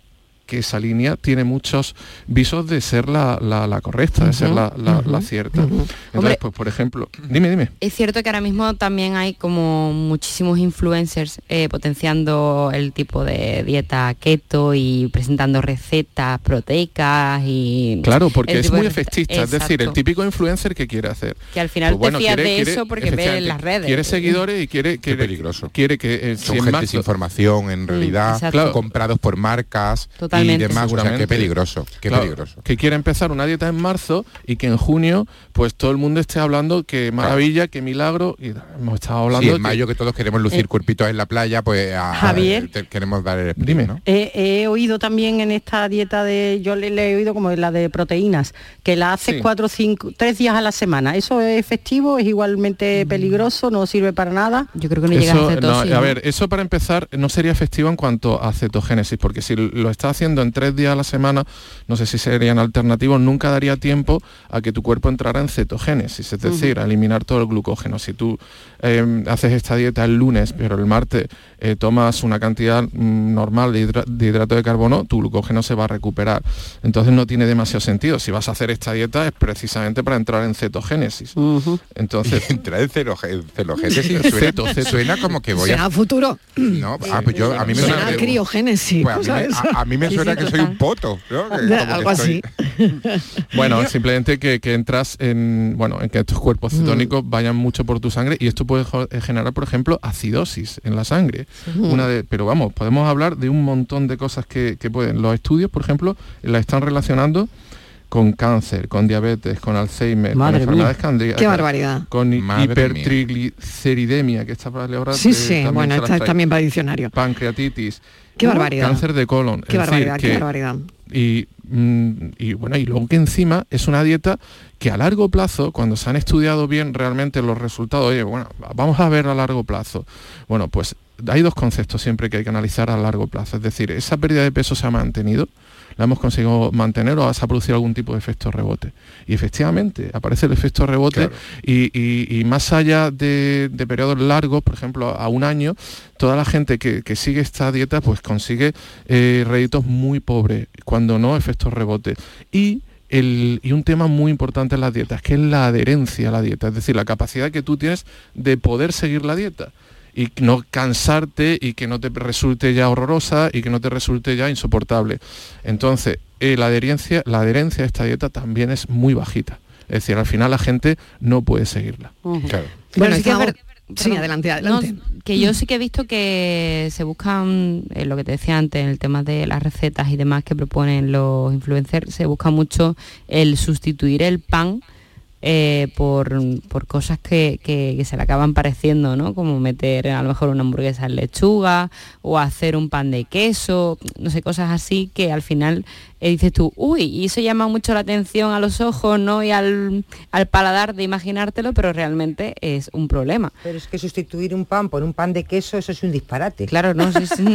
que esa línea tiene muchos visos de ser la, la- la correcta, de ser la, la- la cierta. Entonces, Hombre. pues por ejemplo, dime, dime. Es cierto que ahora mismo también hay como muchísimos influencers eh, potenciando el tipo de dieta keto y presentando recetas proteicas y... Claro, porque es muy efectista, es decir, el típico influencer que quiere hacer. Que al final Pues te fías quiere- de quiere- eso porque ves en las redes. Quiere seguidores y quiere, quiere peligroso. Quiere que eh, Son si en gente sin información en realidad, exacto. Claro. comprados por marcas Totalmente. y demás. O sea, qué peligroso, qué Claro, peligroso. Que quiere empezar una dieta en marzo y que en junio pues todo el mundo esté hablando que maravilla, que milagro y hemos estado hablando Sí, en que- mayo que todos queremos lucir Eh, cuerpitos en la playa, pues a, Javier. te- queremos dar el sprint, Dime. ¿no? He, he oído también en esta dieta de, yo le, le he oído como la de proteínas, que la hace Sí. cuatro, cinco, tres días a la semana. ¿Eso es efectivo? ¿Es igualmente peligroso? ¿No sirve para nada? Yo creo que no llega a no, cetosis. a ¿no? ver, eso para empezar no sería efectivo en cuanto a cetogénesis, porque si lo está haciendo haciendo en tres días a la semana, no sé si serían alternativos, nunca daría tiempo a que tu cuerpo entrara en cetogénesis, es decir, a eliminar todo el glucógeno. Si tú eh, haces esta dieta el lunes, pero el martes eh, tomas una cantidad mm, normal de, hidra- de hidrato de carbono, tu glucógeno se va a recuperar. Entonces no tiene demasiado sentido. Si vas a hacer esta dieta es precisamente para entrar en cetogénesis. Entonces, <laughs> entrar en celogénesis suena, Ceto, ceto. suena como que voy Será a... futuro. No, ah, pues yo, a mí me suena... criogénesis. Pues a, mí, a- a mí me Sí, suena que soy un poto, Algo así. Bueno, <laughs> simplemente que, que entras en, bueno, en que estos cuerpos Mm. cetónicos vayan mucho por tu sangre y esto puede eh, generar, por ejemplo, acidosis en la sangre. Ujú. Una de, pero vamos, podemos hablar de un montón de cosas que, que pueden. Los estudios, por ejemplo, la están relacionando con cáncer, con diabetes, con Alzheimer, Madre con enfermedades mía. cardíacas, Qué barbaridad. con Madre hipertrigliceridemia, que está para ahora Sí, eh, sí, bueno, esta también para diccionario. pancreatitis, Qué barbaridad. cáncer de colon. Qué es decir, barbaridad, qué que- barbaridad. y, mm, y bueno, y luego que encima es una dieta que a largo plazo, cuando se han estudiado bien realmente los resultados, oye, bueno, vamos a ver a largo plazo. Bueno, pues hay dos conceptos siempre que hay que analizar a largo plazo. Es decir, esa pérdida de peso se ha mantenido, la hemos conseguido mantener o se ha producido algún tipo de efecto rebote. Y efectivamente, aparece el efecto rebote y, y- y más allá de, de periodos largos, por ejemplo, a un año, toda la gente que, que sigue esta dieta pues consigue eh, réditos muy pobres, cuando no efectos rebote. Y el- y un tema muy importante en las dietas, que es la adherencia a la dieta, es decir, la capacidad que tú tienes de poder seguir la dieta y no cansarte y que no te resulte ya horrorosa y que no te resulte ya insoportable. Entonces, eh, la, adherencia, la adherencia a esta dieta también es muy bajita. Es decir, al final la gente no puede seguirla. Bueno, Pero sí que está- es ver- Sí, perdón. adelante, No, adelante. que yo sí que he visto que se buscan, eh, lo que te decía antes, en el tema de las recetas y demás que proponen los influencers, se busca mucho el sustituir el pan eh, por, por cosas que, que- que se le acaban pareciendo, ¿no? Como meter a lo mejor una hamburguesa en lechuga o hacer un pan de queso, no sé, cosas así que al final eh, dices tú, uy, y eso llama mucho la atención a los ojos, ¿no? Y al, al paladar de imaginártelo, pero realmente es un problema. Pero es que sustituir un pan por un pan de queso, eso es un disparate. Claro, no, sí, sí,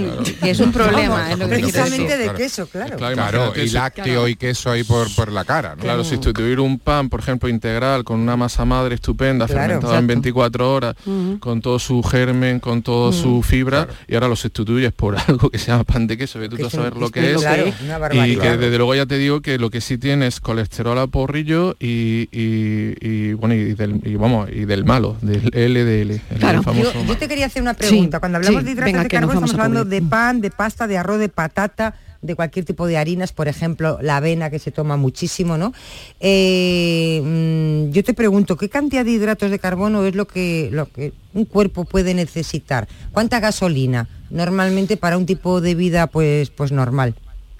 que es un problema, es lo que quiero Precisamente decir. de queso, claro. Claro, y lácteo y queso ahí por, por la cara, ¿no? Claro, sustituir un pan, por ejemplo, integral, con una masa madre estupenda, Claro, fermentada en exacto. 24 horas, con todo su germen, con toda su fibra, y ahora lo sustituyes por <laughs> algo que se llama pan de queso, que tú Que tú es sabes un- lo que es, claro, y que desde luego ya te digo que lo que sí tiene es colesterol a porrillo y, y- y, bueno y del y vamos y del malo, del LDL, el famoso Yo, yo te quería hacer una pregunta. Sí, Cuando hablamos sí, de hidratos venga, de carbono estamos hablando de pan, de pasta, de arroz, de patata, de cualquier tipo de harinas, por ejemplo, la avena que se toma muchísimo, ¿no? Eh, mm, yo te pregunto, ¿qué cantidad de hidratos de carbono es lo que, lo que un cuerpo puede necesitar? ¿Cuánta gasolina normalmente para un tipo de vida pues, pues normal?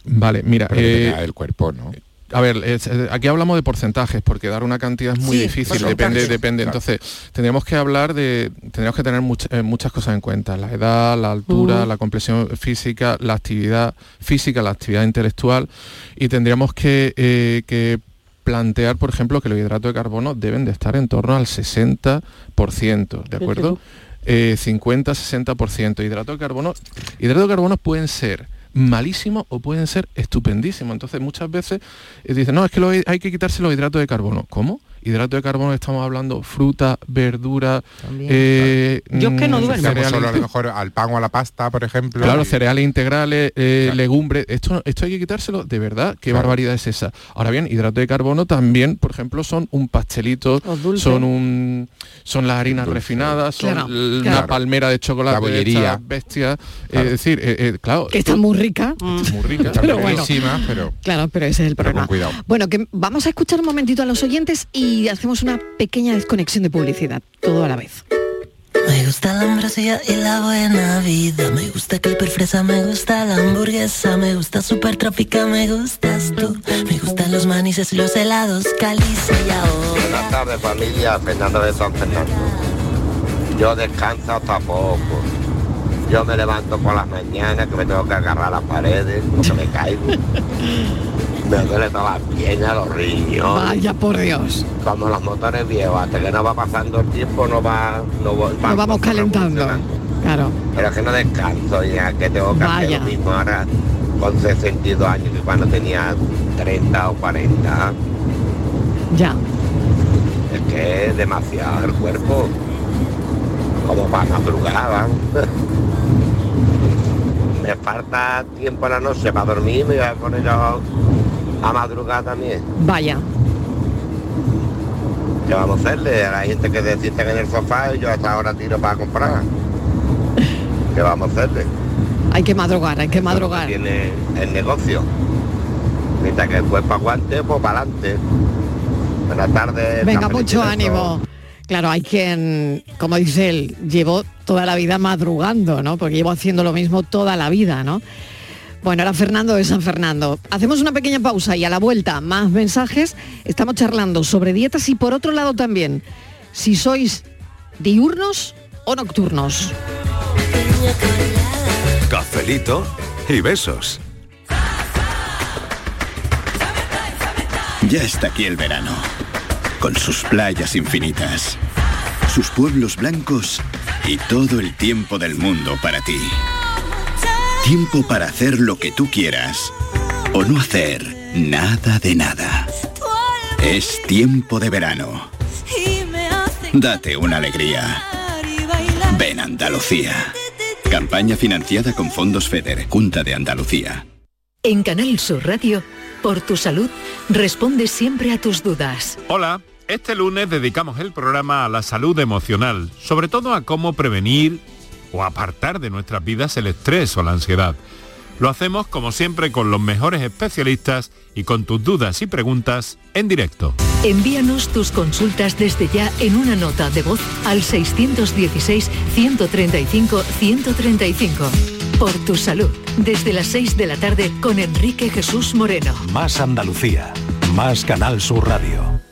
Vale, mira, eh, del cuerpo, ¿no? A ver, es- eh, aquí hablamos de porcentajes, porque dar una cantidad es muy Sí, difícil, depende, depende. Claro. Entonces, tendríamos que hablar de, tendríamos que tener much- eh, muchas cosas en cuenta, la edad, la altura, la complexión física, la actividad física, la actividad intelectual, y tendríamos que, eh, que plantear, por ejemplo, que los hidratos de carbono deben de estar en torno al 60%, ¿de acuerdo? Eh, 50-60%. Hidratos de carbono, hidratos de carbono pueden ser malísimos o pueden ser estupendísimos. Entonces muchas veces eh, dicen, no, es que hay hay que quitarse los hidratos de carbono. ¿Cómo? Hidratos de carbono estamos hablando fruta, verdura, eh, Yo mm, Estamos cereales solo a lo mejor al pan o a la pasta, por ejemplo. Claro, cereales integrales, eh, legumbres, esto, esto hay que quitárselo, de verdad, qué Claro. barbaridad es esa. Ahora bien, hidrato de carbono también, por ejemplo, son un pastelito, son un son las harinas Dulce. refinadas, son Claro, l- una palmera de chocolate, La bollería. bestia, Claro. es decir, eh, eh, claro, Que está muy rica. muy rica, Pero bueno. Pero, Claro, pero ese es el pero problema. con cuidado. Bueno, que vamos a escuchar un momentito a los oyentes y hacemos una pequeña desconexión de publicidad, todo a la vez. Me gusta la ambrosia y la buena vida. Me gusta que el perfresa, me gusta la hamburguesa. Me gusta super trópica, me gustas tú. Me gustan los manices y los helados, caliza y ahora. Buenas tardes familia, Fernando de San Fernando. Yo descanso hasta poco. Yo me levanto por las mañanas que me tengo que agarrar las paredes porque me caigo. <laughs> Me duele todas las piernas, los riñones. Vaya por Dios. Como los motores viejos, hasta que no va pasando el tiempo no va... No, va- Nos vamos calentando. Claro. Pero es que no descanso ya, que tengo que Vaya. hacer lo mismo ahora. con 62 años que cuando tenía 30 o 40. Ya. Es que es demasiado el cuerpo. Como para madrugar, vamos. <laughs> Me falta tiempo a la noche para dormir, me voy a poner yo a madrugar también. Vaya. ¿Qué vamos a hacerle? A la gente que desiste en el sofá y yo hasta ahora tiro para comprar. ¿Qué vamos a hacerle? Hay que madrugar, hay que madrugar. Tiene el negocio. Mientras que el cuerpo aguante, pues para adelante. Buenas tardes. Venga, mucho ánimo. Claro, hay quien, como dice él, llevo toda la vida madrugando, ¿no? Porque llevo haciendo lo mismo toda la vida, ¿no? Bueno, era Fernando de San Fernando. Hacemos una pequeña pausa y a la vuelta más mensajes. Estamos charlando sobre dietas y por otro lado también, si sois diurnos o nocturnos. Cafelito y besos. Ya está aquí el verano, con sus playas infinitas, sus pueblos blancos y todo el tiempo del mundo para ti. Tiempo para hacer lo que tú quieras o no hacer nada de nada. Es tiempo de verano. Date una alegría. Ven Andalucía. Campaña financiada con fondos FEDER, Junta de Andalucía. En Canal Sur Radio, por tu salud, responde siempre a tus dudas. Hola, este lunes dedicamos el programa a la salud emocional, sobre todo a cómo prevenir o apartar de nuestras vidas el estrés o la ansiedad. Lo hacemos como siempre con los mejores especialistas y con tus dudas y preguntas en directo. Envíanos tus consultas desde ya en una nota de voz al 616-135-135. Por tu salud, desde las 6 de la tarde con Enrique Jesús Moreno. Más Andalucía, más Canal Sur Radio.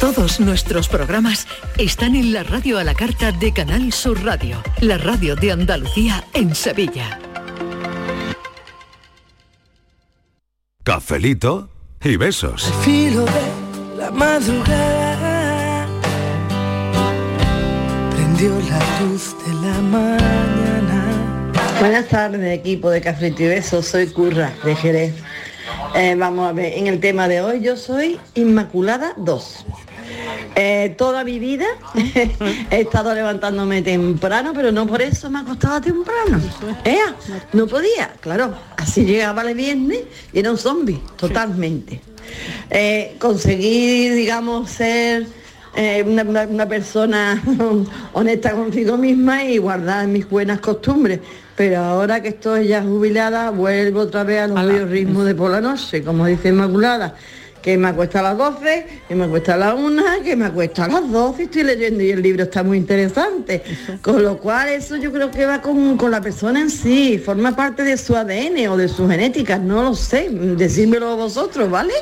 Todos nuestros programas están en la radio a la carta de Canal Sur Radio, la radio de Andalucía en Sevilla. Cafelito y besos. Filo de la madrugada prendió la luz de la mañana. Buenas tardes, equipo de Cafrito y Besos. Soy Curra, de Jerez. Eh, vamos a ver, en el tema de hoy yo soy Inmaculada 2. Eh, toda mi vida <laughs> he estado levantándome temprano, pero no por eso me acostaba temprano. Ea, No podía, claro. Así llegaba el viernes y era un zombie, totalmente. Eh, conseguí, digamos, ser eh, una, una- persona <laughs> honesta consigo misma y guardar mis buenas costumbres. Pero ahora que estoy ya jubilada, vuelvo otra vez a los ritmos de por la noche, como dice Inmaculada, que me acuesta a las 12, que me acuesta a las 1, que me acuesta a las 12 y estoy leyendo y el libro está muy interesante. Con lo cual eso yo creo que va con, con la persona en sí, forma parte de su ADN o de su genética, no lo sé, decídmelo vosotros, ¿vale?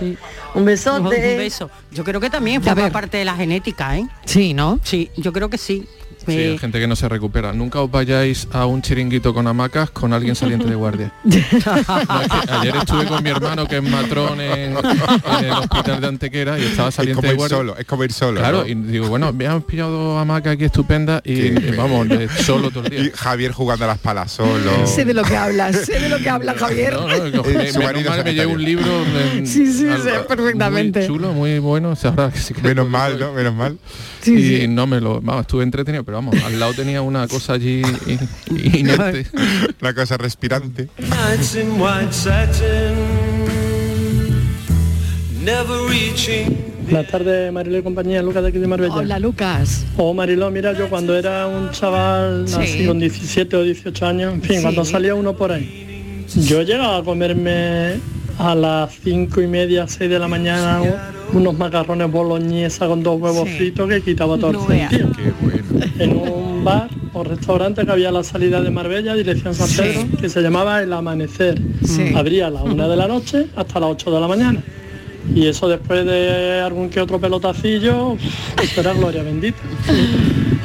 Un besote. Un beso. Yo creo que también forma parte de la genética, ¿eh? Sí, ¿no? Sí, yo creo que sí. Sí, hay gente que no se recupera. Nunca os vayáis a un chiringuito con hamacas con alguien saliente de guardia. No, es que ayer estuve con mi hermano que es matrón en, en el hospital de Antequera y estaba saliente como de ir guardia. solo, es como ir solo. Claro, ¿no? y digo, bueno, me han pillado hamacas aquí estupendas y vamos, solo todo el día. Y Javier jugando a las palas solo. <laughs> Sé de lo que hablas, sé de lo que habla Javier. No, no, me- su marido mal me llevo un libro de- Sí, sí, algo sé perfectamente. muy chulo, muy bueno. o sea, ahora que sí que- Menos mal, ¿no? Menos mal. Sí, y sí. no me lo, vamos, estuve entretenido, pero vamos, al lado tenía una cosa allí in- inerte. <laughs> Una cosa respirante. Buenas tardes, Mariló y compañía, Lucas de aquí de Marbella. Hola, Lucas. Oh, Mariló, mira, yo cuando era un chaval, Sí. así con 17 o 18 años, en fin, Sí. cuando salía uno por ahí, yo llegaba a comerme a las cinco y media, 6 de la mañana, unos macarrones boloñesa con dos huevos Sí. fritos que quitaba todo No el sentido. Bueno. En un bar o restaurante que había a la salida de Marbella, dirección San Sí. Pedro, que se llamaba El Amanecer. Sí. Abría a las una de la noche hasta las 8 de la mañana. Y eso después de algún que otro pelotacillo, eso era gloria bendita.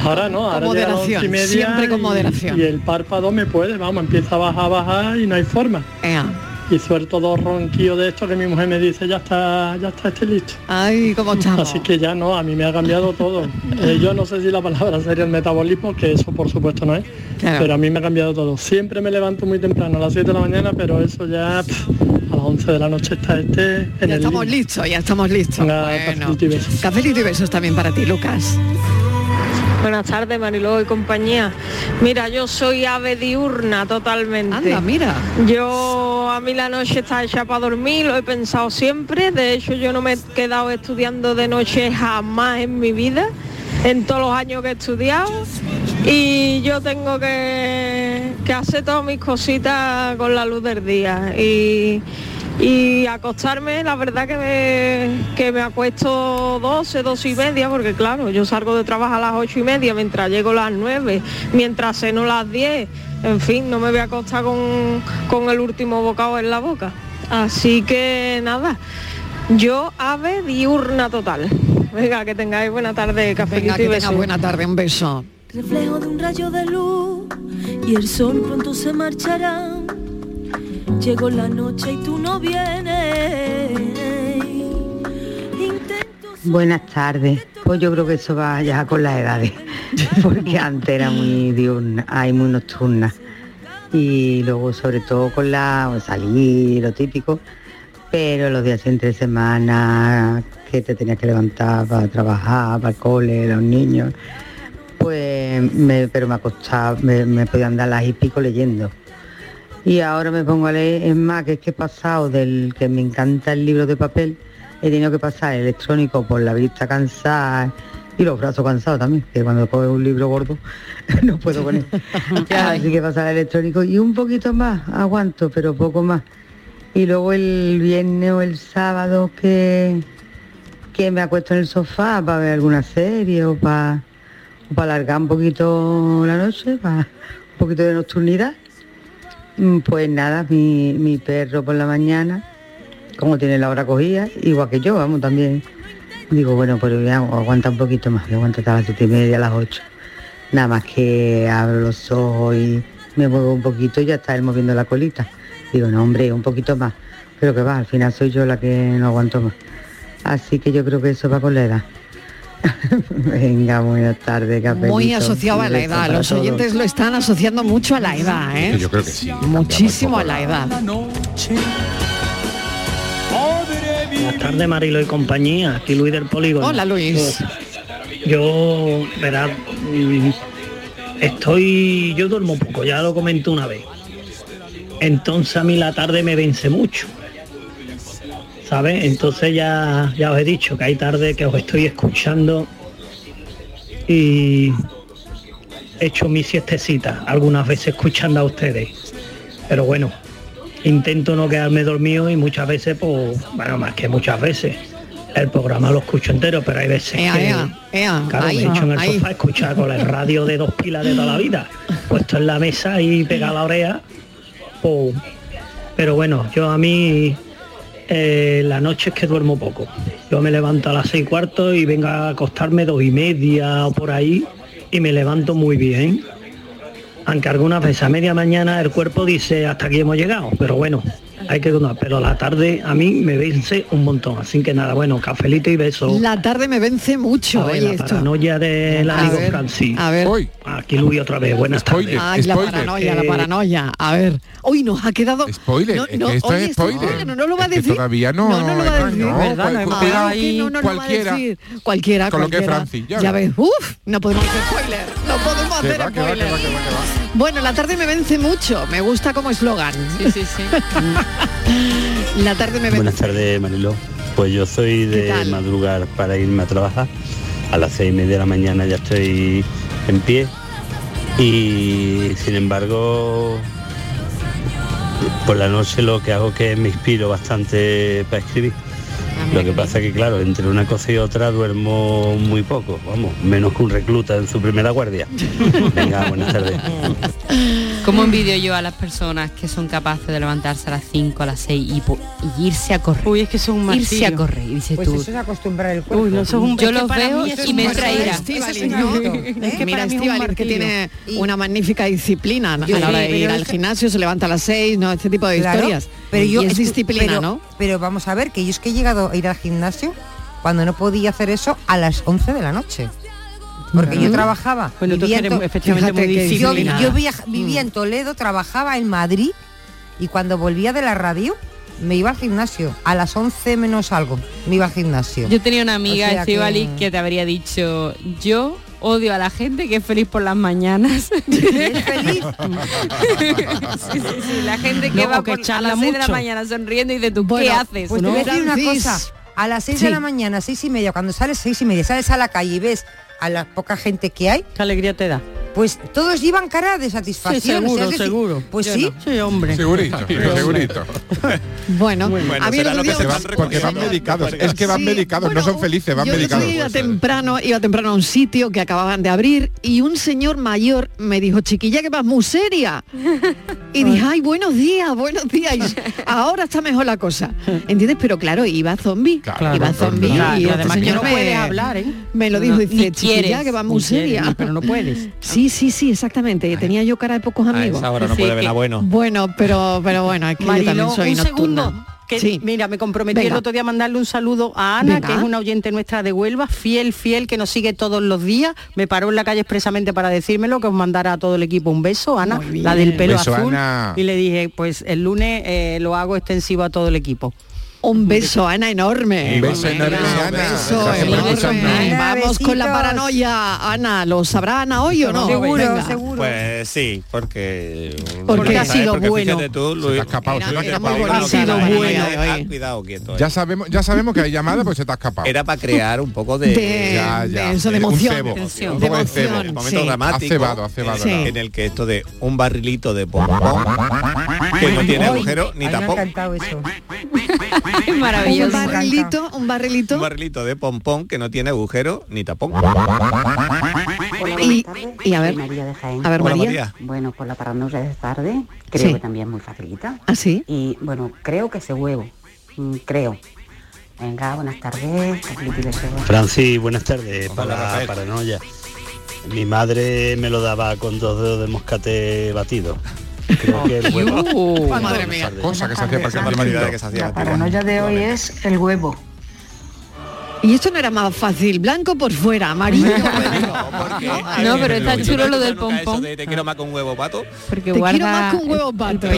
Ahora no, ahora las moderación, y media siempre con y- moderación. Y, el párpado me puede, vamos, empieza a bajar, a bajar y no hay forma. Ea. Y suelto dos ronquillos de esto que mi mujer me dice, ya está, ya está este listo. Ay, ¿cómo estamos? Así que ya no, a mí me ha cambiado todo. <laughs> Eh, yo no sé si la palabra sería el metabolismo, que eso por supuesto no es, Claro. pero a mí me ha cambiado todo. Siempre me levanto muy temprano, a las 7 de la mañana, pero eso ya a las 11 de la noche está este en Ya el estamos listos, ya estamos listos. Venga, Bueno. cafelito y besos. Cafelito y besos también para ti, Lucas. Buenas tardes, Mariló y compañía. Mira, yo soy ave diurna totalmente. Anda, mira. Yo a mí la noche está hecha para dormir, lo he pensado siempre. De hecho, yo no me he quedado estudiando de noche jamás en mi vida, en todos los años que he estudiado. Y yo tengo que, que hacer todas mis cositas con la luz del día. Y, y acostarme, la verdad que me, que me acuesto 12, 12 y media, porque claro, yo salgo de trabajo a las 8 y media, mientras llego a las 9, mientras ceno las 10, en fin, no me voy a acostar con, con el último bocado en la boca. Así que nada, yo ave diurna total. Venga, que tengáis buena tarde, café Venga, que tenga besos. buena tarde, un beso. reflejo de un rayo de luz y el sol pronto se marchará. Llegó la noche y tú no vienes. Buenas tardes. Pues yo creo que eso va ya con las edades, <laughs> porque antes era muy diurna, ay, muy nocturna. Y luego sobre todo con la salir, lo típico, pero los días entre semana que te tenías que levantar para trabajar, para el cole, los niños, pues me, pero me acostaba, me, me podía andar las y pico leyendo. Y ahora me pongo a leer, es más, que es que he pasado del que me encanta el libro de papel, he tenido que pasar el electrónico por la vista cansada y los brazos cansados también, que cuando coge un libro gordo <laughs> no puedo él. <laughs> Así que pasar el electrónico y un poquito más, aguanto, pero poco más. Y luego el viernes o el sábado que, que me acuesto en el sofá para ver alguna serie o para para alargar un poquito la noche, para un poquito de nocturnidad. Mm, Pues nada, mi, mi perro por la mañana, como tiene la hora cogida, igual que yo, vamos, también. Digo, bueno, pues voy a aguanta un poquito más, voy a hasta las siete y media, a las ocho. Nada más que abro los ojos y me muevo un poquito y ya está él moviendo la colita. Digo, no, hombre, un poquito más. Pero que va, al final soy yo la que no aguanto más. Así que yo creo que eso va con la edad. <laughs> Venga, buenas tardes, cafelito. Muy asociado a la edad. Los todos. oyentes lo están asociando mucho a la edad, ¿eh? Yo creo que sí. Muchísimo a la edad. Buenas tardes, Marilo y compañía. Aquí Luis del Polígono. Hola, Luis. Yo, verá, mm, estoy, yo duermo poco, ya lo comenté una vez. Entonces a mí la tarde me vence mucho. ¿Sabes? Entonces ya, ya os he dicho que hay tarde que os estoy escuchando y he hecho mi siestecita, algunas veces escuchando a ustedes. Pero bueno, intento no quedarme dormido y muchas veces, pues, bueno, más que muchas veces, el programa lo escucho entero, pero hay veces Ea, que, ea, ea, claro, ahí, me echo en el ahí. sofá escuchar con el radio de dos pilas de toda la vida, puesto en la mesa y pegado a la oreja, pues, pero bueno, yo a mí eh, la noche es que duermo poco. Yo me levanto a las seis y cuarto y vengo a acostarme dos y media o por ahí y me levanto muy bien. Aunque algunas veces a media mañana el cuerpo dice hasta aquí hemos llegado, pero bueno, hay que continuar. Pero la tarde a mí me vence un montón. Así que nada, bueno, cafelito y beso. La tarde me vence mucho. A ver, oye, la esto. paranoia del A amigo ver, Francis. a ver. Hoy. Aquí Luis otra vez. Buenas tardes. Ay, la paranoia, la Eh, paranoia. A ver, hoy nos ha quedado. Spoiler, No, es no, que esto oye, es esto- spoiler. no, no lo va a Es que decir. todavía no- No, no lo va a decir. cualquiera. decir. Cualquiera, Con lo que es cualquiera. Francis, ya ya ves, uf, no podemos hacer spoiler. No podemos hacer spoiler. Bueno, la tarde me vence mucho. Me gusta como eslogan. Sí, sí, sí. <laughs> la tarde me vence. Buenas tardes, Mariló. Pues yo soy ¿Qué de madrugar para irme a trabajar. A las seis y media de la mañana ya estoy en pie. Y sin embargo, por la noche lo que hago es que me inspiro bastante para escribir. Lo que pasa que claro, entre una cosa y otra duermo muy poco, vamos, menos que un recluta en su primera guardia. <laughs> Venga, buenas tardes. ¿Cómo envidio yo a las personas que son capaces de levantarse a las 5, a las 6 y, irse a correr? Uy, es que es un Irse a correr, y dices Pues tú. eso es acostumbrar el cuerpo. Uy, no, es un- Yo es los veo es y me Eso es. Es Es que para mí es que tiene una magnífica disciplina ¿no? Yo a la hora de ir es al gimnasio, se levanta a las seis, ¿no? Este tipo de Claro, historias. Pero yo y es disciplina, pero- ¿no? Pero vamos a ver, que yo es que he llegado a ir al gimnasio cuando no podía hacer eso a las 11 de la noche. Porque yo Mm. trabajaba. Bueno, tú vivía en efectivamente que yo, Mm. vivía en Toledo, trabajaba en Madrid y cuando volvía de la radio me iba al gimnasio. A las 11 menos algo me iba al gimnasio. Yo tenía una amiga, O sea que... te habría dicho, yo odio a la gente que es feliz por las mañanas. <laughs> ¿Es feliz? <laughs> sí, sí, sí, la gente que No, va que por- a las 6 de la mañana sonriendo y dices tú, Bueno, ¿qué haces? Pues te voy a decir una cosa. A las 6 Sí. de la mañana, seis y media, cuando sales seis y media, sales a la calle y ves a la poca gente que hay. ¿Qué alegría te da? Pues todos llevan cara de satisfacción. Sí, seguro, o sea, decir, seguro. Pues Yo sí. no. Sí, hombre. Segurito, <laughs> segurito. <laughs> Bueno, Bueno, a mí será lo que se van porque van medicados. Es que van Sí, medicados, no son felices, van Yo medicados. día iba temprano, iba temprano a un sitio que acababan de abrir y un señor mayor me dijo, chiquilla, que vas muy seria. Y dije, ay, buenos días, buenos días. Y ahora está mejor la cosa. ¿Entiendes? Pero claro, iba zombie. Claro, iba zombie claro. y Y este además que señor no me, puedes hablar, ¿eh? me lo No, dijo, ni dice, chiquilla, quieres, que va ni muy seria. pero no puedes. Sí, sí, sí, exactamente. Tenía yo cara de pocos amigos. esa hora no puede ver a bueno. Bueno, pero, pero bueno, es que yo también soy un nocturna. segundo. Que, Sí. Mira, me comprometí Venga. el otro día a mandarle un saludo a Ana, Venga. que es una oyente nuestra de Huelva, fiel, fiel, que nos sigue todos los días. Me paró en la calle expresamente para decírmelo, que os mandara a todo el equipo un beso, Ana, la del pelo Beso, azul. Ana. Y le dije, pues el lunes eh, lo hago extensivo a todo el equipo. Un beso, Ana, enorme. Un beso enorme, Ana. un beso enorme. Vamos con la paranoia. Ana, ¿lo sabrá Ana hoy o no? Venga. Pues sí, porque... Porque ha sido Porque bueno. fíjate tú, Luis, te ha escapado, se te ha Era- escapado. era muy Ha bonita sido la bueno. idea. Ah, cuidado, quieto. Ya sabemos, ya sabemos que hay llamada, pues se te ha escapado. Era para crear un poco de... De- Ya, ya. de eso, de Un emoción. un De poco de cebo. emoción, El momento sí. dramático Ha cebado, ha cebado, en, el que esto de un barrilito de que no tiene agujero ni tapón <laughs> eso. Un barrilito, un barrilito. un barrilito de pompón que no tiene agujero ni tapón Y, y a ver, María de Jaén. a ver, Hola, María. María. Bueno, por la paranoia de tarde, creo Sí. que también es muy facilita. ¿Ah, sí? Y bueno, creo que ese huevo. Mm, creo. Venga, buenas tardes. Francis, buenas tardes. Hola, Para Rafael. paranoia. Mi madre me lo daba con dos dedos de moscate batido. Creo que el huevo. Madre mía. Cosa que se hacía para barbaridad cumplimiento. que se hacía La paranoia de hoy es el huevo. Y esto no era más fácil, blanco por fuera, amarillo <laughs> por dentro. No, pero está chulo lo del pompón. de te quiero más con un huevo pato. Porque Te guarda... quiero más que un huevo pato. O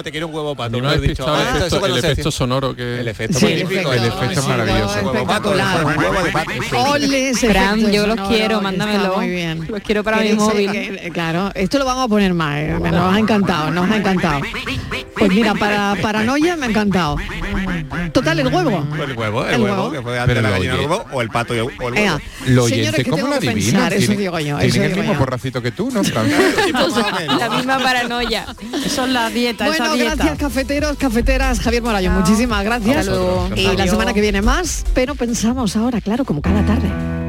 y te- quiero un huevo pato. No has dicho. el Ah, efecto, el efecto sonoro que... El efecto magnífico. el efecto maravilloso. Un huevo pato, espectacular. un huevo de pato. Ole, ese Fran, yo los quiero, mándamelo. Muy bien. Los quiero para mi móvil. claro, esto lo vamos a poner más. eh, Nos ha encantado, nos ha encantado. Pues mira, para paranoia me ha encantado. Total, el huevo. El huevo, el, El huevo, huevo. que fue antes la lo gallina oye. del huevo, o el pato y el, o el Ea, huevo. Lo señores, oyente, ¿cómo lo pensar, eso Tienen- digo yo. Tienen eso el digo mismo yo. porracito que tú, ¿no, Fran? <laughs> la misma paranoia. Eso es la dieta, esa Bueno, dieta. gracias cafeteros, cafeteras, Javier Morallo, muchísimas gracias. Y la semana que viene más, pero pensamos ahora, claro, como cada tarde.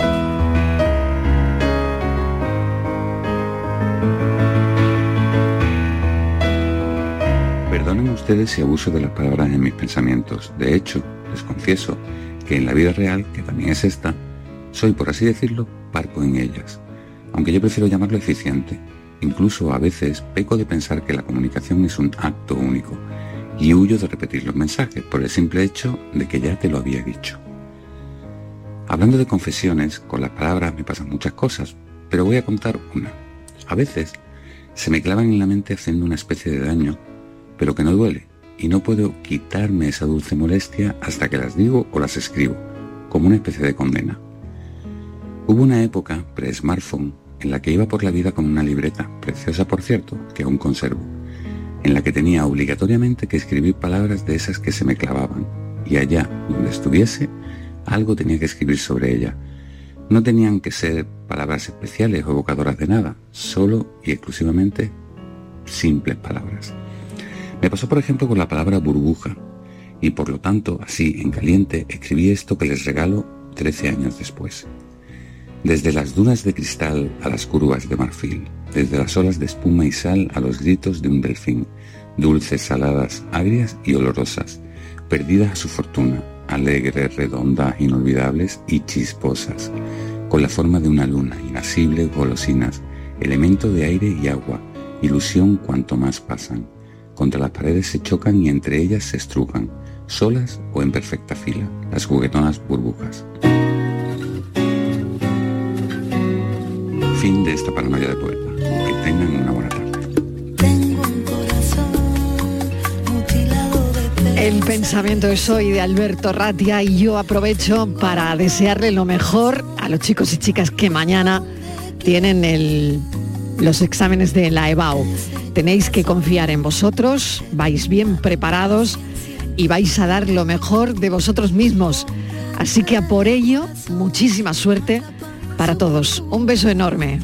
Ustedes si abuso de las palabras en mis pensamientos. De hecho, les confieso que en la vida real, que también es esta, soy, por así decirlo, parco en ellas. aunque yo prefiero llamarlo eficiente. Incluso a veces peco de pensar que la comunicación es un acto único y huyo de repetir los mensajes por el simple hecho de que ya te lo había dicho. Hablando de confesiones, con las palabras me pasan muchas cosas, pero voy a contar una. A veces se me clavan en la mente haciendo una especie de daño, pero que no duele, y no puedo quitarme esa dulce molestia hasta que las digo o las escribo, como una especie de condena. Hubo una época, pre-smartphone, en la que iba por la vida con una libreta, preciosa por cierto, que aún conservo, en la que tenía obligatoriamente que escribir palabras de esas que se me clavaban, y allá donde estuviese, algo tenía que escribir sobre ella. No tenían que ser palabras especiales o evocadoras de nada, solo y exclusivamente simples palabras. Me pasó por ejemplo con la palabra burbuja, y por lo tanto, así, en caliente, escribí esto que les regalo 13 años después. Desde las dunas de cristal a las curvas de marfil, desde las olas de espuma y sal a los gritos de un delfín, dulces, saladas, agrias y olorosas, perdidas a su fortuna, alegres, redondas, inolvidables y chisposas, con la forma de una luna, inasibles, golosinas, elemento de aire y agua, ilusión cuanto más pasan. Contra las paredes se chocan y entre ellas se estrujan, solas o en perfecta fila, las juguetonas burbujas. Fin de esta paranoia de poeta. Que tengan una buena tarde. El pensamiento es hoy de Alberto Ratia y yo aprovecho para desearle lo mejor a los chicos y chicas que mañana tienen el- los exámenes de la EBAU. Tenéis que confiar en vosotros, vais bien preparados y vais a dar lo mejor de vosotros mismos. Así que a por ello, muchísima suerte para todos. Un beso enorme.